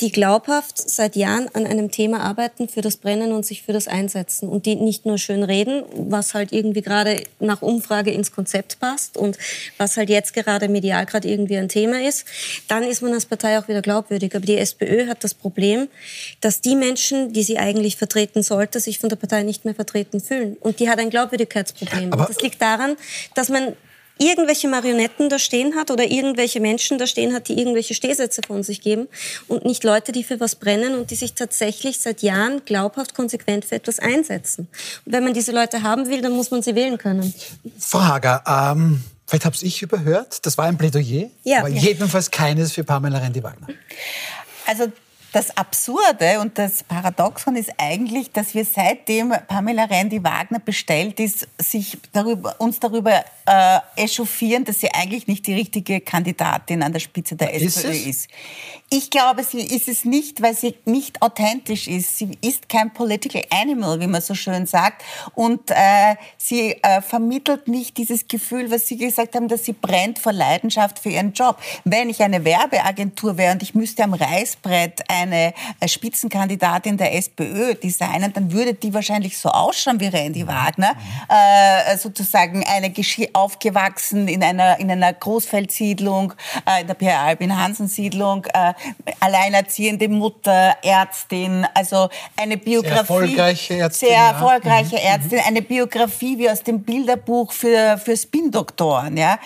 die glaubhaft seit Jahren an einem Thema arbeiten, für das brennen und sich für das einsetzen. Und die nicht nur schön reden, was halt irgendwie gerade nach Umfrage ins Konzept passt und was halt jetzt gerade medial gerade irgendwie ein Thema ist, dann ist man als Partei auch wieder glaubwürdig. Aber die SPÖ hat das Problem, dass die Menschen, die sie eigentlich vertreten sollte, sich von der Partei nicht mehr vertreten fühlen. Und die hat ein Glaubwürdigkeitsproblem. Aber- das liegt daran, dass man irgendwelche Marionetten da stehen hat oder irgendwelche Menschen da stehen hat, die irgendwelche Stehsätze von sich geben und nicht Leute, die für was brennen und die sich tatsächlich seit Jahren glaubhaft konsequent für etwas einsetzen. Und wenn man diese Leute haben will, dann muss man sie wählen können. Frau Hager, ähm, vielleicht habe ich überhört, das war ein Plädoyer, Ja. aber jedenfalls keines für Pamela Rendi-Wagner. Also das Absurde und das Paradoxon ist eigentlich, dass wir seitdem Pamela Rendi-Wagner bestellt ist, sich darüber, uns darüber äh, echauffieren, dass sie eigentlich nicht die richtige Kandidatin an der Spitze der Ist SPÖ es? ist. Ich glaube, sie ist es nicht, weil sie nicht authentisch ist. Sie ist kein political animal, wie man so schön sagt. Und äh, sie äh, vermittelt nicht dieses Gefühl, was Sie gesagt haben, dass sie brennt vor Leidenschaft für ihren Job. Wenn ich eine Werbeagentur wäre und ich müsste am Reißbrett ein eine äh, Spitzenkandidatin der SPÖ designen, dann würde die wahrscheinlich so ausschauen wie Randy Wagner, äh, sozusagen eine aufgewachsen in einer in einer Großfeldsiedlung, äh, in der Pierre Albin Hansen Siedlung, äh, alleinerziehende Mutter, Ärztin, also eine Biografie, sehr erfolgreiche Ärztin, sehr erfolgreiche mhm. Ärztin, eine Biografie wie aus dem Bilderbuch für für Spin-Doktoren, ja,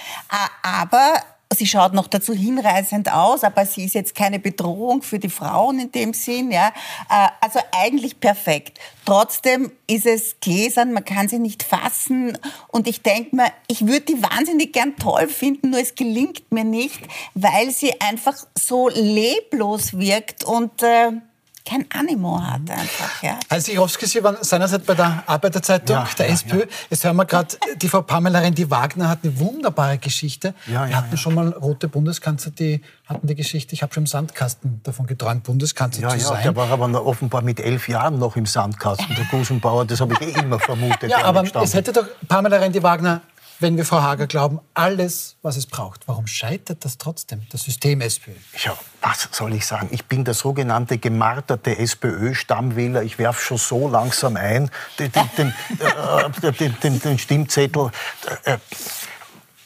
aber Sie schaut noch dazu hinreißend aus, aber sie ist jetzt keine Bedrohung für die Frauen in dem Sinn. Ja. Äh, also eigentlich perfekt. Trotzdem ist es gläsern, man kann sie nicht fassen. Und ich denke mir, ich würde die wahnsinnig gern toll finden, nur es gelingt mir nicht, weil sie einfach so leblos wirkt und äh, kein Animo hat einfach. Ja. Als Ichowski, Sie waren seinerzeit bei der Arbeiterzeitung, ja, der ja, SPÖ. Jetzt hören wir gerade, die Frau Pamela Rendi Wagner hat eine wunderbare Geschichte. wir hatten schon mal rote Bundeskanzler, die hatten die Geschichte, ich habe schon im Sandkasten davon geträumt, Bundeskanzler zu sein. Ja, der war aber offenbar mit elf Jahren noch im Sandkasten, der Gusenbauer, das habe ich eh immer vermutet. Ja, aber es hätte doch Pamela Rendi Wagner wenn wir Frau Hager glauben, alles, was es braucht. Warum scheitert das trotzdem, das System SPÖ? Ja, was soll ich sagen? Ich bin der sogenannte gemarterte SPÖ-Stammwähler. Ich werfe schon so langsam ein, den, den, äh, den, den Stimmzettel. Äh,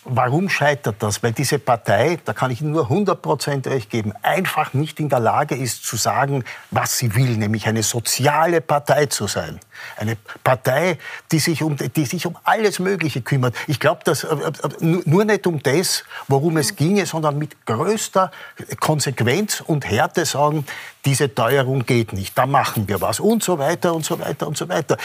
Warum scheitert das? Weil diese Partei, da kann ich nur 100% recht geben, einfach nicht in der Lage ist zu sagen, was sie will, nämlich eine soziale Partei zu sein. Eine Partei, die sich um, die sich um alles Mögliche kümmert. Ich glaube, dass äh, äh, nur nicht um das, worum es ginge, sondern mit größter Konsequenz und Härte sagen, diese Teuerung geht nicht, da machen wir was und so weiter und so weiter und so weiter.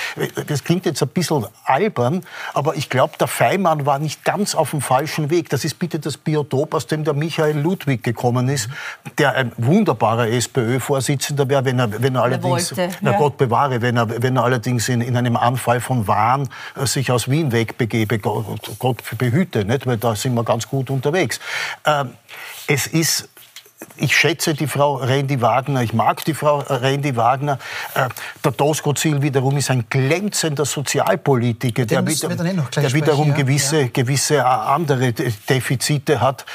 Das klingt jetzt ein bisschen albern, aber ich glaube, der Feimann war nicht ganz auf dem falschen Weg. Das ist bitte das Biotop, aus dem der Michael Ludwig gekommen ist, der ein wunderbarer SPÖ-Vorsitzender wäre, wenn er, wenn er allerdings, wollte, na ja. Gott bewahre, wenn er, wenn er allerdings in, in einem Anfall von Wahn äh, sich aus Wien wegbegebe, Gott, Gott behüte, nicht? weil da sind wir ganz gut unterwegs. Ähm, es ist ich schätze die Frau Randy Wagner, ich mag die Frau Randy Wagner. Äh, der Doskozil wiederum ist ein glänzender Sozialpolitiker, der, wieder, eh der wiederum gewisse, ja. gewisse andere Defizite hat.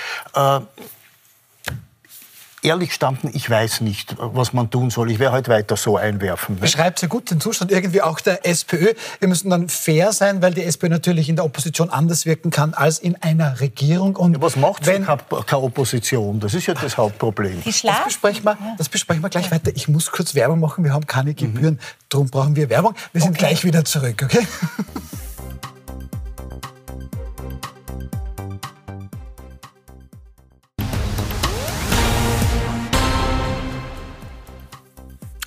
Ehrlich gestanden, ich weiß nicht, was man tun soll. Ich werde heute weiter so einwerfen. Ne? Beschreibt sehr gut den Zustand irgendwie auch der SPÖ. Wir müssen dann fair sein, weil die SPÖ natürlich in der Opposition anders wirken kann als in einer Regierung. Und ja, was macht wenn keine Opposition? Das ist ja das Hauptproblem. Die das besprechen, wir, das besprechen wir gleich weiter. Ich muss kurz Werbung machen. Wir haben keine Gebühren. Mhm. Darum brauchen wir Werbung. Wir sind okay. gleich wieder zurück, okay?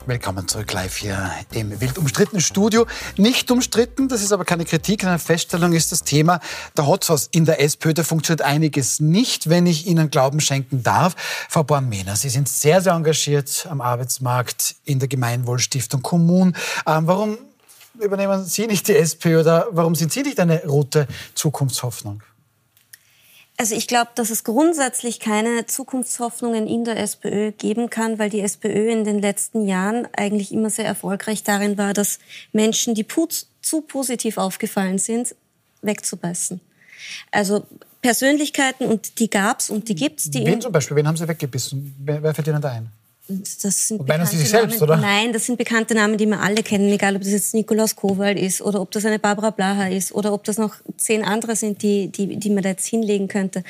Willkommen zurück live hier im wild umstrittenen Studio. Nicht umstritten, das ist aber keine Kritik, eine Feststellung ist das Thema der Hotsauce in der SPÖ. Da funktioniert einiges nicht, wenn ich Ihnen Glauben schenken darf. Frau Born-Mehner, Sie sind sehr, sehr engagiert am Arbeitsmarkt in der Gemeinwohlstiftung Kommun. Ähm, warum übernehmen Sie nicht die SPÖ oder warum sind Sie nicht eine rote Zukunftshoffnung? Also ich glaube, dass es grundsätzlich keine Zukunftshoffnungen in der SPÖ geben kann, weil die SPÖ in den letzten Jahren eigentlich immer sehr erfolgreich darin war, dass Menschen, die zu positiv aufgefallen sind, wegzubeißen. Also Persönlichkeiten, und die gab's und die gibt's. Die Wen zum Beispiel? Wen haben Sie weggebissen? Wer, wer fällt Ihnen da ein? Das sind meinen Sie sich selbst, oder? Nein, das sind bekannte Namen, die wir alle kennen, egal ob das jetzt Nikolaus Kowal ist oder ob das eine Barbara Blaha ist oder ob das noch zehn andere sind, die, die, die man da jetzt hinlegen könnte.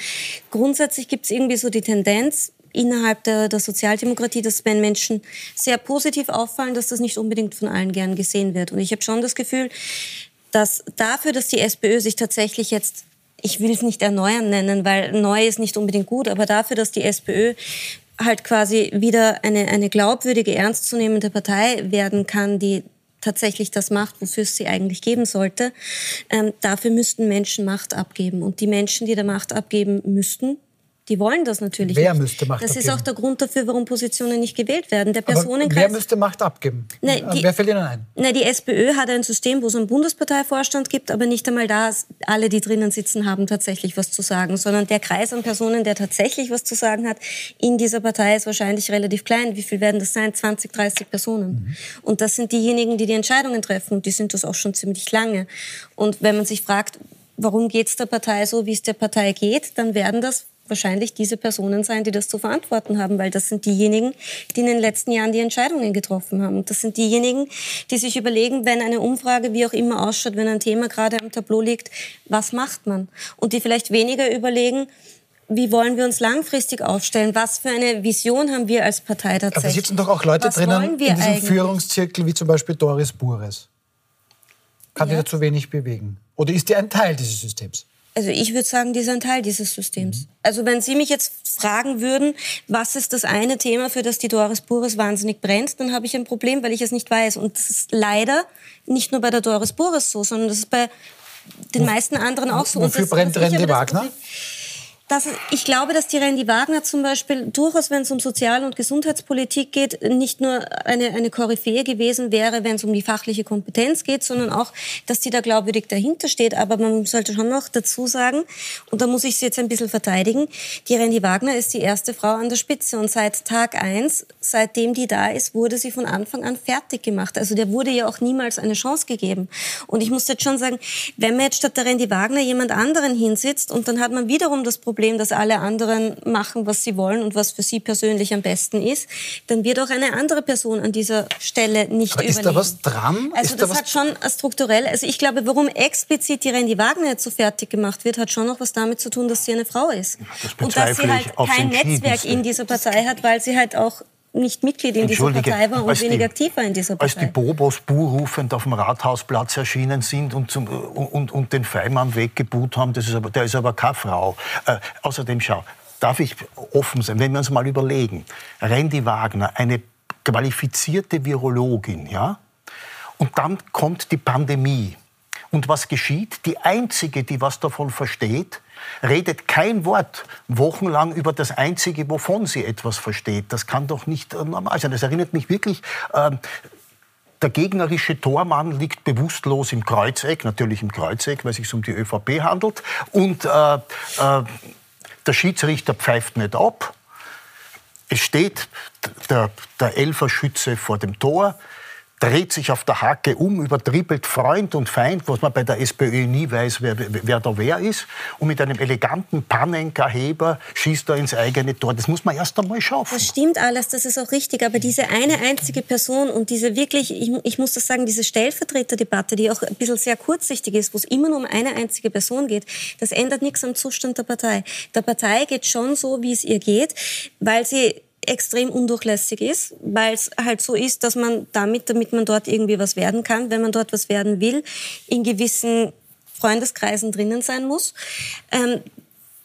Grundsätzlich gibt es irgendwie so die Tendenz, innerhalb der, der Sozialdemokratie, dass wenn Menschen sehr positiv auffallen, dass das nicht unbedingt von allen gern gesehen wird. Und ich habe schon das Gefühl, dass dafür, dass die SPÖ sich tatsächlich jetzt ich will es nicht erneuern nennen, weil neu ist nicht unbedingt gut, aber dafür, dass die SPÖ halt quasi wieder eine, eine glaubwürdige, ernstzunehmende Partei werden kann, die tatsächlich das macht, wofür es sie eigentlich geben sollte. Ähm, dafür müssten Menschen Macht abgeben. Und die Menschen, die da Macht abgeben müssten, die wollen das natürlich wer nicht. müsste Macht das abgeben? ist auch der Grund dafür, warum Positionen nicht gewählt werden. Der Personenkreis, wer müsste Macht abgeben? Ne, die, wer fällt Ihnen ein? Ne, die SPÖ hat ein System, wo es einen Bundesparteivorstand gibt, aber nicht einmal da alle, die drinnen sitzen, haben tatsächlich was zu sagen, sondern der Kreis an Personen, der tatsächlich was zu sagen hat, in dieser Partei ist wahrscheinlich relativ klein. Wie viel werden das sein? 20, 30 Personen. Mhm. Und das sind diejenigen, die die Entscheidungen treffen und die sind das auch schon ziemlich lange. Und wenn man sich fragt, warum geht es der Partei so, wie es der Partei geht, dann werden das wahrscheinlich diese Personen sein, die das zu verantworten haben, weil das sind diejenigen, die in den letzten Jahren die Entscheidungen getroffen haben. Das sind diejenigen, die sich überlegen, wenn eine Umfrage wie auch immer ausschaut, wenn ein Thema gerade am Tableau liegt, was macht man? Und die vielleicht weniger überlegen, wie wollen wir uns langfristig aufstellen? Was für eine Vision haben wir als Partei tatsächlich? Aber sitzen doch auch Leute Was drinnen in diesem eigentlich? Führungszirkel, wie zum Beispiel Doris Bures. Kann die Ja. da zu wenig bewegen? Oder ist die ein Teil dieses Systems? Also ich würde sagen, die sind Teil dieses Systems. Also wenn Sie mich jetzt fragen würden, was ist das eine Thema, für das die Doris Bures wahnsinnig brennt, dann habe ich ein Problem, weil ich es nicht weiß. Und das ist leider nicht nur bei der Doris Bures so, sondern das ist bei den meisten anderen auch so. Und wofür brennt Randy Wagner? Problem- Das, ich glaube, dass die Randy Wagner zum Beispiel durchaus, wenn es um Sozial- und Gesundheitspolitik geht, nicht nur eine, eine Koryphäe gewesen wäre, wenn es um die fachliche Kompetenz geht, sondern auch, dass die da glaubwürdig dahinter steht. Aber man sollte schon noch dazu sagen, und da muss ich sie jetzt ein bisschen verteidigen, die Randy Wagner ist die erste Frau an der Spitze und seit Tag eins, seitdem die da ist, wurde sie von Anfang an fertig gemacht. Also der wurde ja auch niemals eine Chance gegeben. Und ich muss jetzt schon sagen, wenn man jetzt statt der Randy Wagner jemand anderen hinsitzt und dann hat man wiederum das Problem, dass alle anderen machen, was sie wollen und was für sie persönlich am besten ist, dann wird auch eine andere Person an dieser Stelle nicht Aber ist da überleben. was dran? Also Ist da das was- hat schon strukturell, also ich glaube, warum explizit die Randy Wagner jetzt so fertig gemacht wird, hat schon noch was damit zu tun, dass sie eine Frau ist. das und dass sie halt kein Netzwerk in dieser Partei hat, weil sie halt auch nicht Mitglied in dieser Partei war und als die- aktiv war in dieser Als Partei. die Bobos buhrrufend auf dem Rathausplatz erschienen sind und, zum, und, und den Feimann weggebuht haben, das ist aber, der ist aber keine Frau. Äh, außerdem, schau, darf ich offen sein, wenn wir uns mal überlegen, Randy Wagner, eine qualifizierte Virologin, ja, und dann kommt die Pandemie. Und was geschieht? Die Einzige, die was davon versteht, redet kein Wort wochenlang über das Einzige, wovon sie etwas versteht. Das kann doch nicht äh, normal sein. Das erinnert mich wirklich... ähm, der gegnerische Tormann liegt bewusstlos im Kreuzeck, natürlich im Kreuzeck, weil es sich um die ÖVP handelt. Und äh, äh, der Schiedsrichter pfeift nicht ab. Es steht der, der Elferschütze vor dem Tor, dreht sich auf der Hacke um, übertribbelt Freund und Feind, was man bei der SPÖ nie weiß, wer, wer da wer ist. Und mit einem eleganten Panenka-Heber schießt er ins eigene Tor. Das muss man erst einmal schaffen. Das stimmt alles, das ist auch richtig, aber diese eine einzige Person und diese wirklich, ich, ich muss das sagen, diese Stellvertreterdebatte, die auch ein bisschen sehr kurzsichtig ist, wo es immer nur um eine einzige Person geht, das ändert nichts am Zustand der Partei. Der Partei geht schon so, wie es ihr geht, weil sie extrem undurchlässig ist, weil es halt so ist, dass man damit, damit man dort irgendwie was werden kann, wenn man dort was werden will, in gewissen Freundeskreisen drinnen sein muss. Ähm,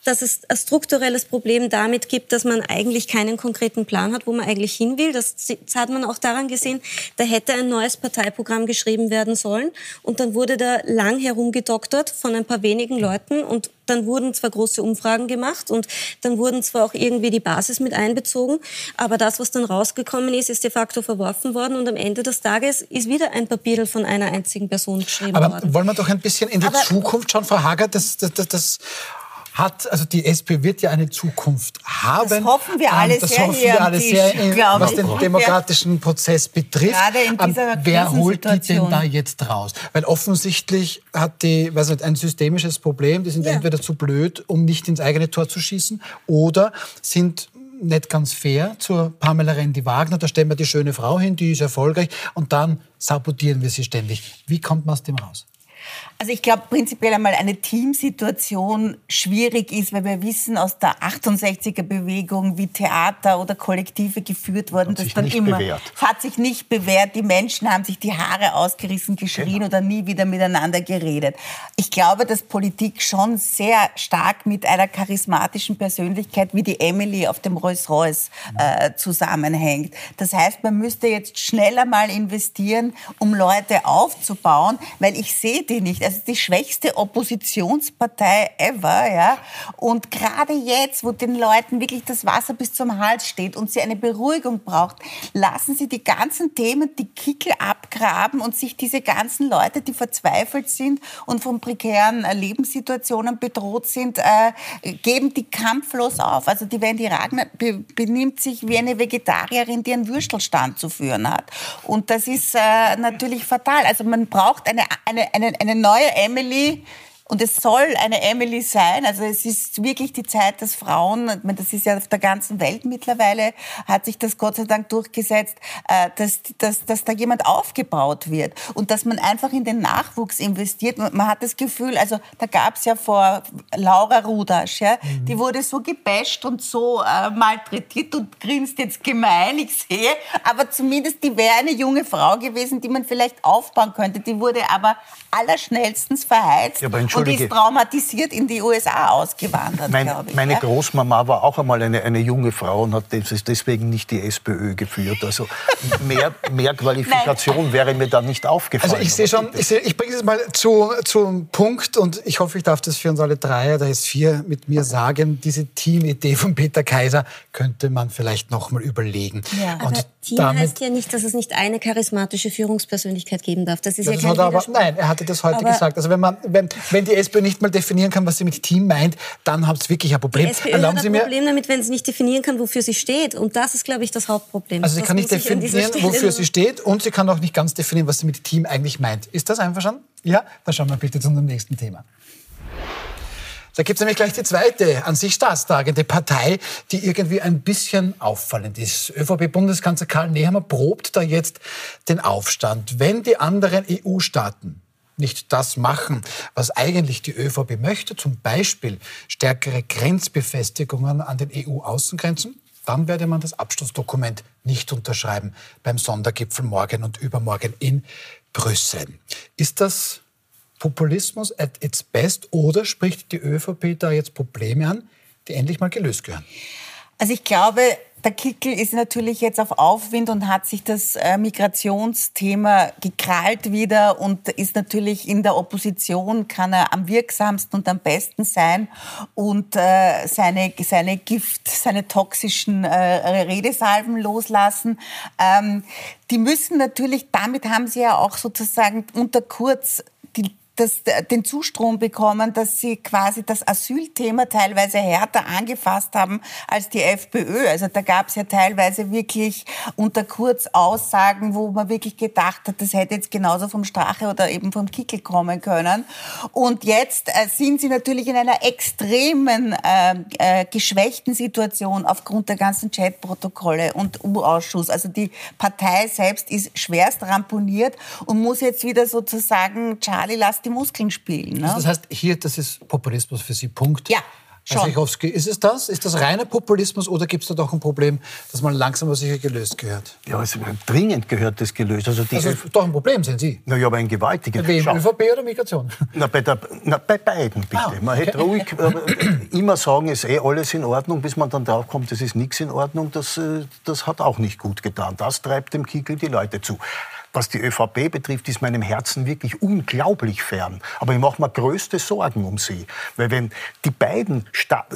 dass es ein strukturelles Problem damit gibt, dass man eigentlich keinen konkreten Plan hat, wo man eigentlich hin will. Das hat man auch daran gesehen, da hätte ein neues Parteiprogramm geschrieben werden sollen und dann wurde da lang herumgedoktert von ein paar wenigen Leuten und dann wurden zwar große Umfragen gemacht und dann wurden zwar auch irgendwie die Basis mit einbezogen, aber das, was dann rausgekommen ist, ist de facto verworfen worden und am Ende des Tages ist wieder ein Papier von einer einzigen Person geschrieben Aber worden. wollen wir doch ein bisschen in die Aber- Zukunft schauen, Frau Hager? Das, das, das hat, also die SP wird ja eine Zukunft haben. Das hoffen wir alle Ähm, das sehr hoffen wir alle Tisch, sehr, in- glaube was den demokratischen Prozess betrifft. Gerade in Ähm, dieser Wer holt die denn da jetzt raus? Weil offensichtlich hat die, weiß nicht, ein systemisches Problem. Die sind Ja. entweder zu blöd, um nicht ins eigene Tor zu schießen, oder sind nicht ganz fair zur Pamela Rendi-Wagner. Da stellen wir die schöne Frau hin, die ist erfolgreich, und dann sabotieren wir sie ständig. Wie kommt man aus dem raus? Also ich glaube prinzipiell einmal eine Teamsituation schwierig ist, weil wir wissen aus der 68er-Bewegung, wie Theater oder Kollektive geführt wurden, sich dann immer bewährt. hat sich nicht bewährt. Die Menschen haben sich die Haare ausgerissen, geschrien Genau. oder nie wieder miteinander geredet. Ich glaube, dass Politik schon sehr stark mit einer charismatischen Persönlichkeit wie die Emily auf dem Rolls-Royce äh, zusammenhängt. Das heißt, man müsste jetzt schneller mal investieren, um Leute aufzubauen, weil ich sehe die nicht. Also die schwächste Oppositionspartei ever, ja. Und gerade jetzt, wo den Leuten wirklich das Wasser bis zum Hals steht und sie eine Beruhigung braucht, lassen sie die ganzen Themen, die Kickel abgraben und sich diese ganzen Leute, die verzweifelt sind und von prekären äh, Lebenssituationen bedroht sind, äh, geben die kampflos auf. Also die Wendy Ragnar be benimmt sich wie eine Vegetarierin, die einen Würstelstand zu führen hat. Und das ist äh, natürlich fatal. Also man braucht eine, eine, eine, eine neue Emily, Und es soll eine Emily sein. Also es ist wirklich die Zeit, dass Frauen, ich meine, das ist ja auf der ganzen Welt mittlerweile, hat sich das Gott sei Dank durchgesetzt, äh, dass, dass, dass da jemand aufgebaut wird und dass man einfach in den Nachwuchs investiert. Man hat das Gefühl, also da gab es ja vor Laura Rudasch, ja, mhm. die wurde so gebasht und so äh, malträtiert und grinst jetzt gemein, ich sehe, aber zumindest die wäre eine junge Frau gewesen, die man vielleicht aufbauen könnte. Die wurde aber allerschnellstens verheizt. Ja, und ist traumatisiert in die USA ausgewandert, mein, glaube ich. Meine ja? Großmama war auch einmal eine, eine junge Frau und hat deswegen nicht die SPÖ geführt. Also mehr, mehr Qualifikation wäre mir da nicht aufgefallen. Also ich sehe schon, ich, seh, ich bringe es mal zu, zum Punkt und ich hoffe, ich darf das für uns alle drei, da ist vier, mit mir sagen, diese Teamidee von Peter Kaiser könnte man vielleicht noch mal überlegen. Ja. Und aber Team heißt ja nicht, dass es nicht eine charismatische Führungspersönlichkeit geben darf. Das ist das ja kein aber, Nein, er hatte das heute aber gesagt. Also wenn man, wenn, wenn die SPÖ nicht mal definieren kann, was sie mit Team meint, dann hat es wirklich ein Problem. Die SPÖ Erlauben hat ein Problem damit, wenn sie nicht definieren kann, wofür sie steht. Und das ist, glaube ich, das Hauptproblem. Also sie das kann nicht definieren, wofür sie steht und sie kann auch nicht ganz definieren, was sie mit Team eigentlich meint. Ist das einverstanden? Ja? Dann schauen wir bitte zu unserem nächsten Thema. Da gibt es nämlich gleich die zweite, an sich staatstragende Partei, die irgendwie ein bisschen auffallend ist. ÖVP-Bundeskanzler Karl Nehammer probt da jetzt den Aufstand. Wenn die anderen EU-Staaten nicht das machen, was eigentlich die ÖVP möchte, zum Beispiel stärkere Grenzbefestigungen an den EU-Außengrenzen, dann werde man das Abschlussdokument nicht unterschreiben beim Sondergipfel morgen und übermorgen in Brüssel. Ist das Populismus at its best oder spricht die ÖVP da jetzt Probleme an, die endlich mal gelöst gehören? Also ich glaube, der Kickel ist natürlich jetzt auf Aufwind und hat sich das äh, Migrationsthema gekrallt wieder und ist natürlich in der Opposition, kann er am wirksamsten und am besten sein und äh, seine, seine Gift, seine toxischen äh, Redesalven loslassen. Ähm, die müssen natürlich, damit haben sie ja auch sozusagen unter Kurz die das, äh, den Zustrom bekommen, dass sie quasi das Asylthema teilweise härter angefasst haben als die FPÖ. Also da gab es ja teilweise wirklich unter Kurz Aussagen, wo man wirklich gedacht hat, das hätte jetzt genauso vom Strache oder eben vom Kickel kommen können. Und jetzt äh, sind sie natürlich in einer extremen äh, äh, geschwächten Situation aufgrund der ganzen Chatprotokolle und U-Ausschuss. Also die Partei selbst ist schwerst ramponiert und muss jetzt wieder sozusagen Charlie lass die Muskeln spielen. Ne? Das heißt, hier, das ist Populismus für Sie, Punkt. Ja. Schon. Ist es das? Ist das reiner Populismus oder gibt es da doch ein Problem, das man langsam aber sicher gelöst gehört? Ja, also dringend gehört das gelöst. Also, die also doch ein Problem, sind Sie? Na ja, aber ein gewaltiges. Wem, ÖVP oder Migration? Na, bei, der, na, bei beiden bitte. Ah, okay. Man hätte ruhig äh, immer sagen, ist eh alles in Ordnung, bis man dann draufkommt, es ist nichts in Ordnung. Das, äh, das hat auch nicht gut getan. Das treibt dem Kickel die Leute zu was die ÖVP betrifft, ist meinem Herzen wirklich unglaublich fern. Aber ich mache mir größte Sorgen um sie. Weil wenn die beiden Sta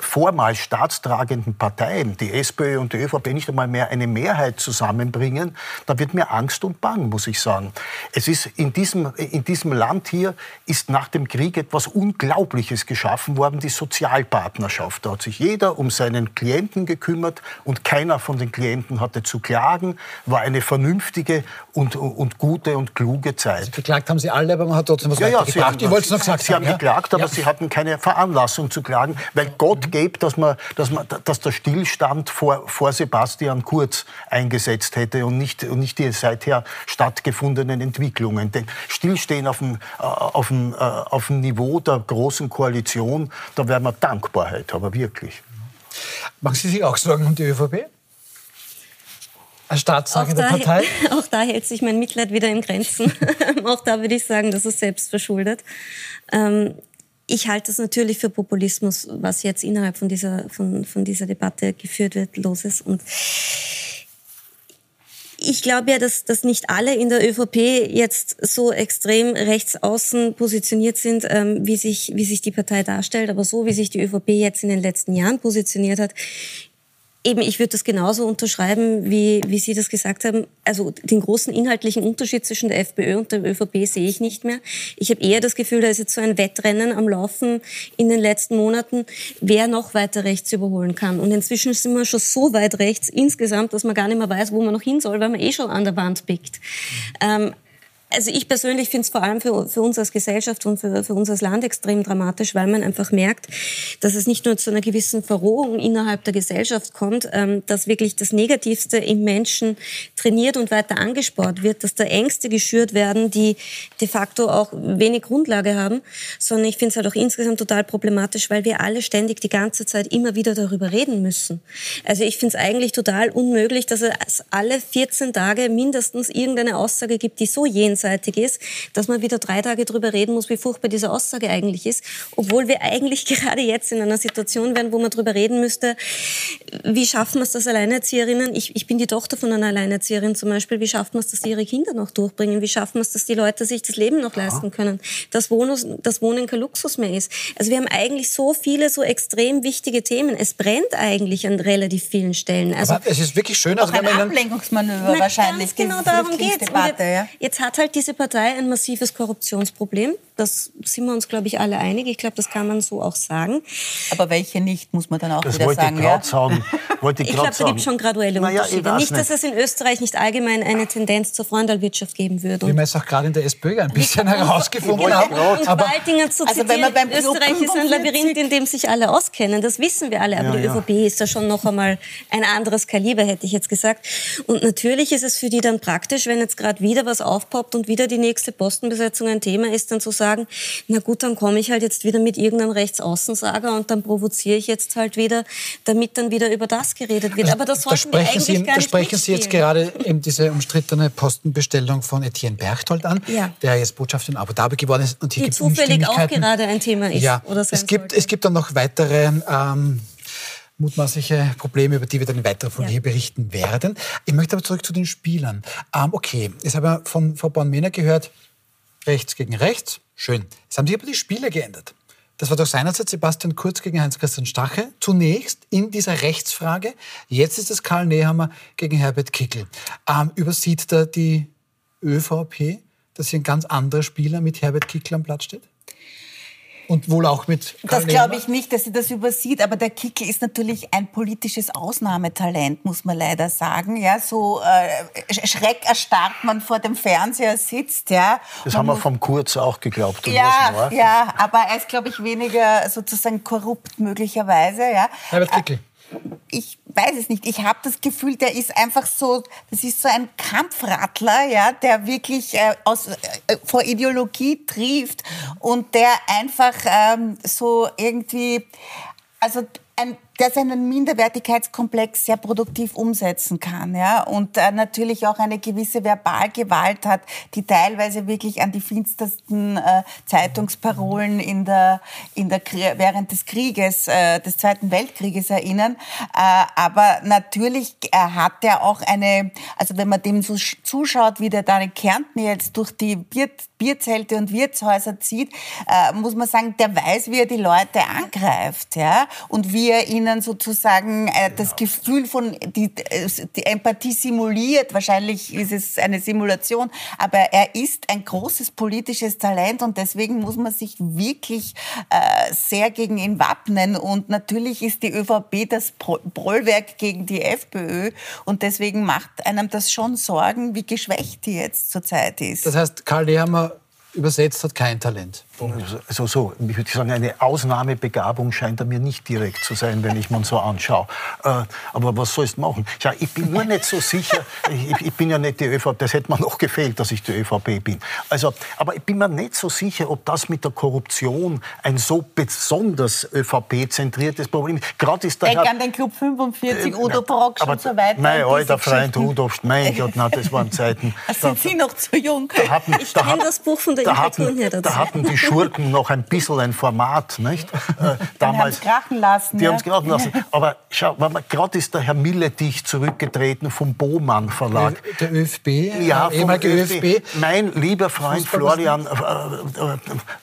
vormals staatstragenden Parteien, die SPÖ und die ÖVP, nicht einmal mehr eine Mehrheit zusammenbringen, da wird mir Angst und Bang, muss ich sagen. Es ist in diesem, in diesem Land hier ist nach dem Krieg etwas Unglaubliches geschaffen worden, die Sozialpartnerschaft. Da hat sich jeder um seinen Klienten gekümmert und keiner von den Klienten hatte zu klagen, war eine vernünftige und, und gute und kluge Zeit. Also geklagt haben sie alle, aber man hat trotzdem was ja, ja, sie haben, ich wollte es noch gesagt Sie haben, haben geklagt, aber ja. sie hatten keine Veranlassung zu klagen, weil Gott gäbe, dass, man, dass, man, dass der Stillstand vor, vor Sebastian Kurz eingesetzt hätte und nicht, und nicht die seither stattgefundenen Entwicklungen. Denn Stillstehen auf dem, äh, auf, dem, äh, auf dem Niveau der Großen Koalition, da wäre man Dankbarkeit, aber wirklich. Machen Sie sich auch Sorgen um die ÖVP? Als staatstragende Partei? Auch da hält sich mein Mitleid wieder in Grenzen. auch da würde ich sagen, das ist selbst verschuldet. Ähm, ich halte es natürlich für Populismus, was jetzt innerhalb von dieser, von, von dieser Debatte geführt wird, los ist. Und ich glaube ja, dass, dass nicht alle in der ÖVP jetzt so extrem rechts außen positioniert sind, ähm, wie, sich, wie sich die Partei darstellt. Aber so wie sich die ÖVP jetzt in den letzten Jahren positioniert hat, Eben, ich würde das genauso unterschreiben, wie, wie Sie das gesagt haben. Also den großen inhaltlichen Unterschied zwischen der FPÖ und der ÖVP sehe ich nicht mehr. Ich habe eher das Gefühl, da ist jetzt so ein Wettrennen am Laufen in den letzten Monaten, wer noch weiter rechts überholen kann. Und inzwischen sind wir schon so weit rechts insgesamt, dass man gar nicht mehr weiß, wo man noch hin soll, weil man eh schon an der Wand pickt. Ähm, Also ich persönlich finde es vor allem für, für uns als Gesellschaft und für, für uns als Land extrem dramatisch, weil man einfach merkt, dass es nicht nur zu einer gewissen Verrohung innerhalb der Gesellschaft kommt, ähm, dass wirklich das Negativste im Menschen trainiert und weiter angespornt wird, dass da Ängste geschürt werden, die de facto auch wenig Grundlage haben, sondern ich finde es halt auch insgesamt total problematisch, weil wir alle ständig die ganze Zeit immer wieder darüber reden müssen. Also ich finde es eigentlich total unmöglich, dass es alle 14 Tage mindestens irgendeine Aussage gibt, die so jenseits einseitig ist, dass man wieder drei Tage darüber reden muss, wie furchtbar diese Aussage eigentlich ist, obwohl wir eigentlich gerade jetzt in einer Situation wären, wo man darüber reden müsste, wie schaffen wir es, dass Alleinerzieherinnen, ich, ich bin die Tochter von einer Alleinerzieherin zum Beispiel, wie schaffen wir es, dass die ihre Kinder noch durchbringen, wie schaffen wir es, dass die Leute sich das Leben noch leisten können, dass Wohnen, dass Wohnen kein Luxus mehr ist. Also wir haben eigentlich so viele so extrem wichtige Themen. Es brennt eigentlich an relativ vielen Stellen. Also Aber es ist wirklich schön, also ein Ablenkungsmanöver na, wahrscheinlich. Ganz genau darum geht es. Ja? Jetzt hat halt halt diese Partei ein massives Korruptionsproblem. Das sind wir uns, glaube ich, alle einig. Ich glaube, das kann man so auch sagen. Aber welche nicht, muss man dann auch das wieder wollte sagen. Ich ja? sagen. Wollte ich ich glaube, da gibt es schon graduelle naja, Unterschiede. Nicht, dass es in Österreich nicht allgemein eine Tendenz zur Freundalwirtschaft geben würde. Wie wir es auch gerade in der SPÖ ein bisschen herausgefunden haben. Und Baldinger zu also zitieren, Österreich ist ein Labyrinth, in dem sich alle auskennen. Das wissen wir alle. Aber ja, die ÖVP ja. ist da schon noch einmal ein anderes Kaliber, hätte ich jetzt gesagt. Und natürlich ist es für die dann praktisch, wenn jetzt gerade wieder was aufpoppt und wieder die nächste Postenbesetzung ein Thema ist, dann zu sagen, na gut, dann komme ich halt jetzt wieder mit irgendeinem Rechtsaußensager und dann provoziere ich jetzt halt wieder, damit dann wieder über das geredet wird. Also Aber das sollten da eigentlich Sie, gar Da sprechen Sie jetzt gerade eben diese umstrittene Postenbestellung von Etienne Berchtold an, ja. der jetzt Botschafter in Abu Dhabi geworden ist. Und hier Die zufällig auch gerade ein Thema ist. Ja, es, gibt, es gibt dann noch weitere... Ähm, mutmaßliche Probleme, über die wir dann in weiterer Folge ja. hier berichten werden. Ich möchte aber zurück zu den Spielern. Ähm, okay, jetzt haben wir von Frau Born-Mehner gehört, rechts gegen rechts, schön. Jetzt haben sich aber die Spiele geändert. Das war doch seinerzeit Sebastian Kurz gegen Heinz-Christian Stache. Zunächst in dieser Rechtsfrage. Jetzt ist es Karl Nehammer gegen Herbert Kickel. Ähm, übersieht da die ÖVP, dass hier ein ganz anderer Spieler mit Herbert Kickel am Platz steht? Und wohl auch mit Karl Das glaube ich nicht, dass sie das übersieht. Aber der Kickel ist natürlich ein politisches Ausnahmetalent, muss man leider sagen. Ja, so äh, schreckerstarrt man vor dem Fernseher sitzt. Ja. Das man haben wir vom Kurz auch geglaubt. Ja, ja, aber er ist, glaube ich, weniger sozusagen korrupt möglicherweise. Ja. Herbert Kickel ich weiß es nicht. Ich habe das Gefühl, der ist einfach so, das ist so ein Kampfrattler, ja, der wirklich äh, aus, äh, vor Ideologie trieft und der einfach ähm, so irgendwie, also ein der seinen Minderwertigkeitskomplex sehr produktiv umsetzen kann, ja, und äh, natürlich auch eine gewisse Verbalgewalt hat, die teilweise wirklich an die finstersten äh, Zeitungsparolen in der, in der, während des Krieges, äh, des Zweiten Weltkrieges erinnern. Äh, aber natürlich äh, hat er auch eine, also wenn man dem so zuschaut, wie der da in Kärnten jetzt durch die Bier, Bierzelte und Wirtshäuser zieht, äh, muss man sagen, der weiß, wie er die Leute angreift, ja, und wie er ihnen sozusagen äh, das Gefühl von, die, die Empathie simuliert. Wahrscheinlich ist es eine Simulation, aber er ist ein großes politisches Talent und deswegen muss man sich wirklich äh, sehr gegen ihn wappnen. Und natürlich ist die ÖVP das Bollwerk gegen die FPÖ und deswegen macht einem das schon Sorgen, wie geschwächt die jetzt zurzeit ist. Das heißt, Karl Nehammer übersetzt hat kein Talent. Also so, ich würde sagen, eine Ausnahmebegabung scheint er mir nicht direkt zu sein, wenn ich mir so anschaue. Äh, aber was sollst du machen? Ja, ich bin nur nicht so sicher, ich, ich, bin ja nicht die ÖVP, das hätte mir noch gefehlt, dass ich die ÖVP bin. Also, aber ich bin mir nicht so sicher, ob das mit der Korruption ein so besonders ÖVP-zentriertes Problem ist. Gerade ist der Denk Herr, an den Club 45, äh, Udo Brock und so weiter. Mein alter Freund Udo, mein Gott, na, das waren Zeiten. sind Sie noch zu jung? Da hatten, ich kenne das Buch von der da hatten. Da hatten die Schurken noch ein bisschen ein Format, nicht? Äh, damals, die haben krachen lassen. Die ja. haben es krachen lassen. Aber schau, gerade ist der Herr Milletich zurückgetreten vom Bohmann Verlag. Der ÖFB? Ja, vom ÖFB. ÖFB. Mein lieber Freund Florian, äh, äh,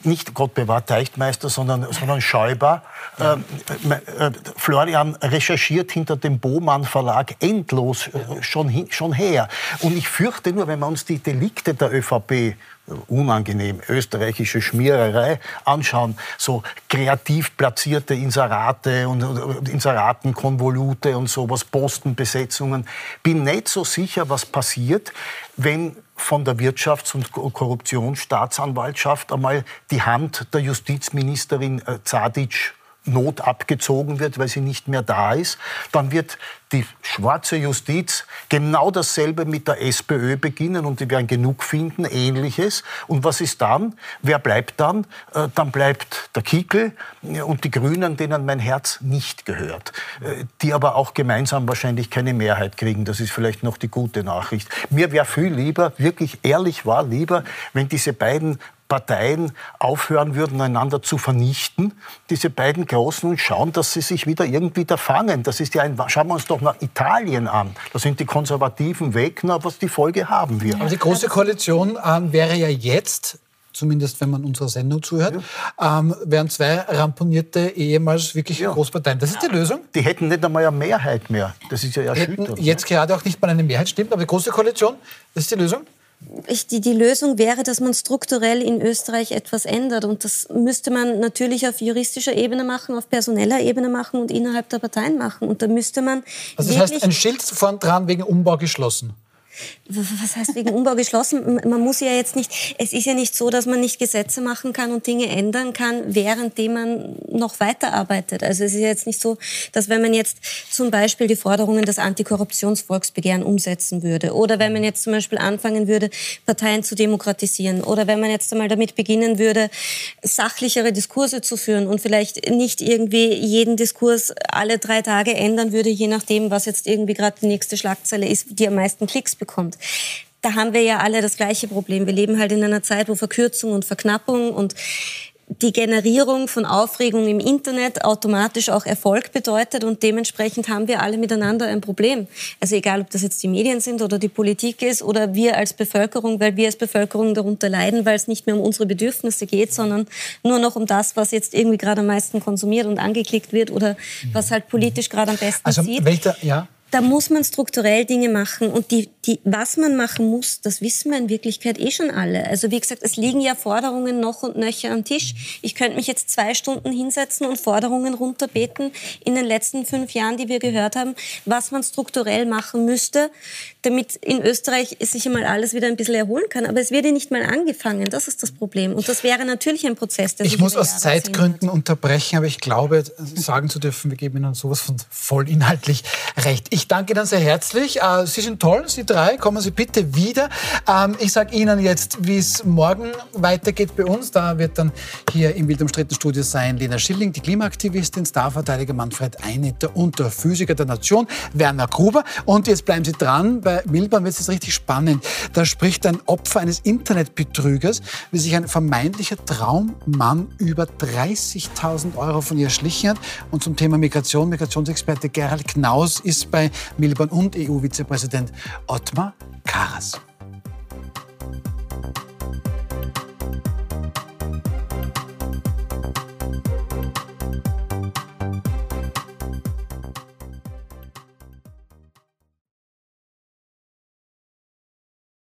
nicht Gott bewahrt Teichtmeister, sondern, sondern Schäuber, Ja. Äh, äh, Florian recherchiert hinter dem Bohmann Verlag endlos äh, schon, hin, schon her. Und ich fürchte nur, wenn wir uns die Delikte der ÖVP unangenehm österreichische Schmiererei anschauen, so kreativ platzierte Inserate und, und Inseratenkonvolute und sowas, Postenbesetzungen. Bin nicht so sicher, was passiert, wenn von der Wirtschafts- und Korruptionsstaatsanwaltschaft einmal die Hand der Justizministerin äh, Zadic Not abgezogen wird, weil sie nicht mehr da ist, dann wird die schwarze Justiz genau dasselbe mit der SPÖ beginnen und die werden genug finden, ähnliches. Und was ist dann? Wer bleibt dann? Äh, dann bleibt der Kickel und die Grünen, denen mein Herz nicht gehört, äh, die aber auch gemeinsam wahrscheinlich keine Mehrheit kriegen. Das ist vielleicht noch die gute Nachricht. Mir wäre viel lieber, wirklich ehrlich war lieber, wenn diese beiden Parteien aufhören würden, einander zu vernichten, diese beiden Großen, und schauen, dass sie sich wieder irgendwie da fangen. Das ist ja ein, schauen wir uns doch nach Italien an. Da sind die Konservativen weg, na, was die Folge haben wir. Aber die Große Koalition ähm, wäre ja jetzt zumindest wenn man unserer Sendung zuhört, ja. ähm, wären zwei ramponierte ehemals wirklich ja. Großparteien. Das ist die Lösung? Die hätten nicht einmal eine Mehrheit mehr. Das ist ja erschütternd. Jetzt gerade auch nicht mal eine Mehrheit, stimmt, aber die Große Koalition, das ist die Lösung? Ich, die, die Lösung wäre, dass man strukturell in Österreich etwas ändert. Und das müsste man natürlich auf juristischer Ebene machen, auf personeller Ebene machen und innerhalb der Parteien machen. Und da müsste man. Also das heißt, ein Schild vorn dran wegen Umbau geschlossen was heißt wegen Umbau geschlossen? Man muss ja jetzt nicht, es ist ja nicht so, dass man nicht Gesetze machen kann und Dinge ändern kann, währenddem man noch weiterarbeitet. Also es ist ja jetzt nicht so, dass wenn man jetzt zum Beispiel die Forderungen des Antikorruptionsvolksbegehren umsetzen würde oder wenn man jetzt zum Beispiel anfangen würde, Parteien zu demokratisieren oder wenn man jetzt einmal damit beginnen würde, sachlichere Diskurse zu führen und vielleicht nicht irgendwie jeden Diskurs alle drei Tage ändern würde, je nachdem, was jetzt irgendwie gerade die nächste Schlagzeile ist, die am meisten Klicks bekommt Da haben wir ja alle das gleiche Problem. Wir leben halt in einer Zeit, wo Verkürzung und Verknappung und die Generierung von Aufregung im Internet automatisch auch Erfolg bedeutet und dementsprechend haben wir alle miteinander ein Problem. Also egal, ob das jetzt die Medien sind oder die Politik ist oder wir als Bevölkerung, weil wir als Bevölkerung darunter leiden, weil es nicht mehr um unsere Bedürfnisse geht, sondern nur noch um das, was jetzt irgendwie gerade am meisten konsumiert und angeklickt wird oder was halt politisch gerade am besten also, sieht. Welcher, ja da muss man strukturell Dinge machen. Und die, die, was man machen muss, das wissen wir in Wirklichkeit eh schon alle. Also wie gesagt, es liegen ja Forderungen noch und nöcher am Tisch. Ich könnte mich jetzt zwei Stunden hinsetzen und Forderungen runterbeten in den letzten fünf Jahren, die wir gehört haben, was man strukturell machen müsste, damit in Österreich sich einmal alles wieder ein bisschen erholen kann. Aber es wird ja nicht mal angefangen. Das ist das Problem. Und das wäre natürlich ein Prozess, der Ich muss aus Zeitgründen unterbrechen, aber ich glaube, sagen zu dürfen, wir geben Ihnen sowas von voll inhaltlich recht. Ich danke Ihnen sehr herzlich. Äh, Sie sind toll, Sie drei. Kommen Sie bitte wieder. Ähm, ich sage Ihnen jetzt, wie es morgen weitergeht bei uns. Da wird dann hier im Wild umstrittenen Studio sein Lena Schilling, die Klimaaktivistin, Starverteidiger Manfred Einetter und der Physiker der Nation, Werner Gruber. Und jetzt bleiben Sie dran bei Milban wird es richtig spannend. Da spricht ein Opfer eines Internetbetrügers, wie sich ein vermeintlicher Traummann über 30.000 Euro von ihr schlichen hat. Und zum Thema Migration, Migrationsexperte Gerald Knaus ist bei Milban und EU-Vizepräsident Ottmar Karas.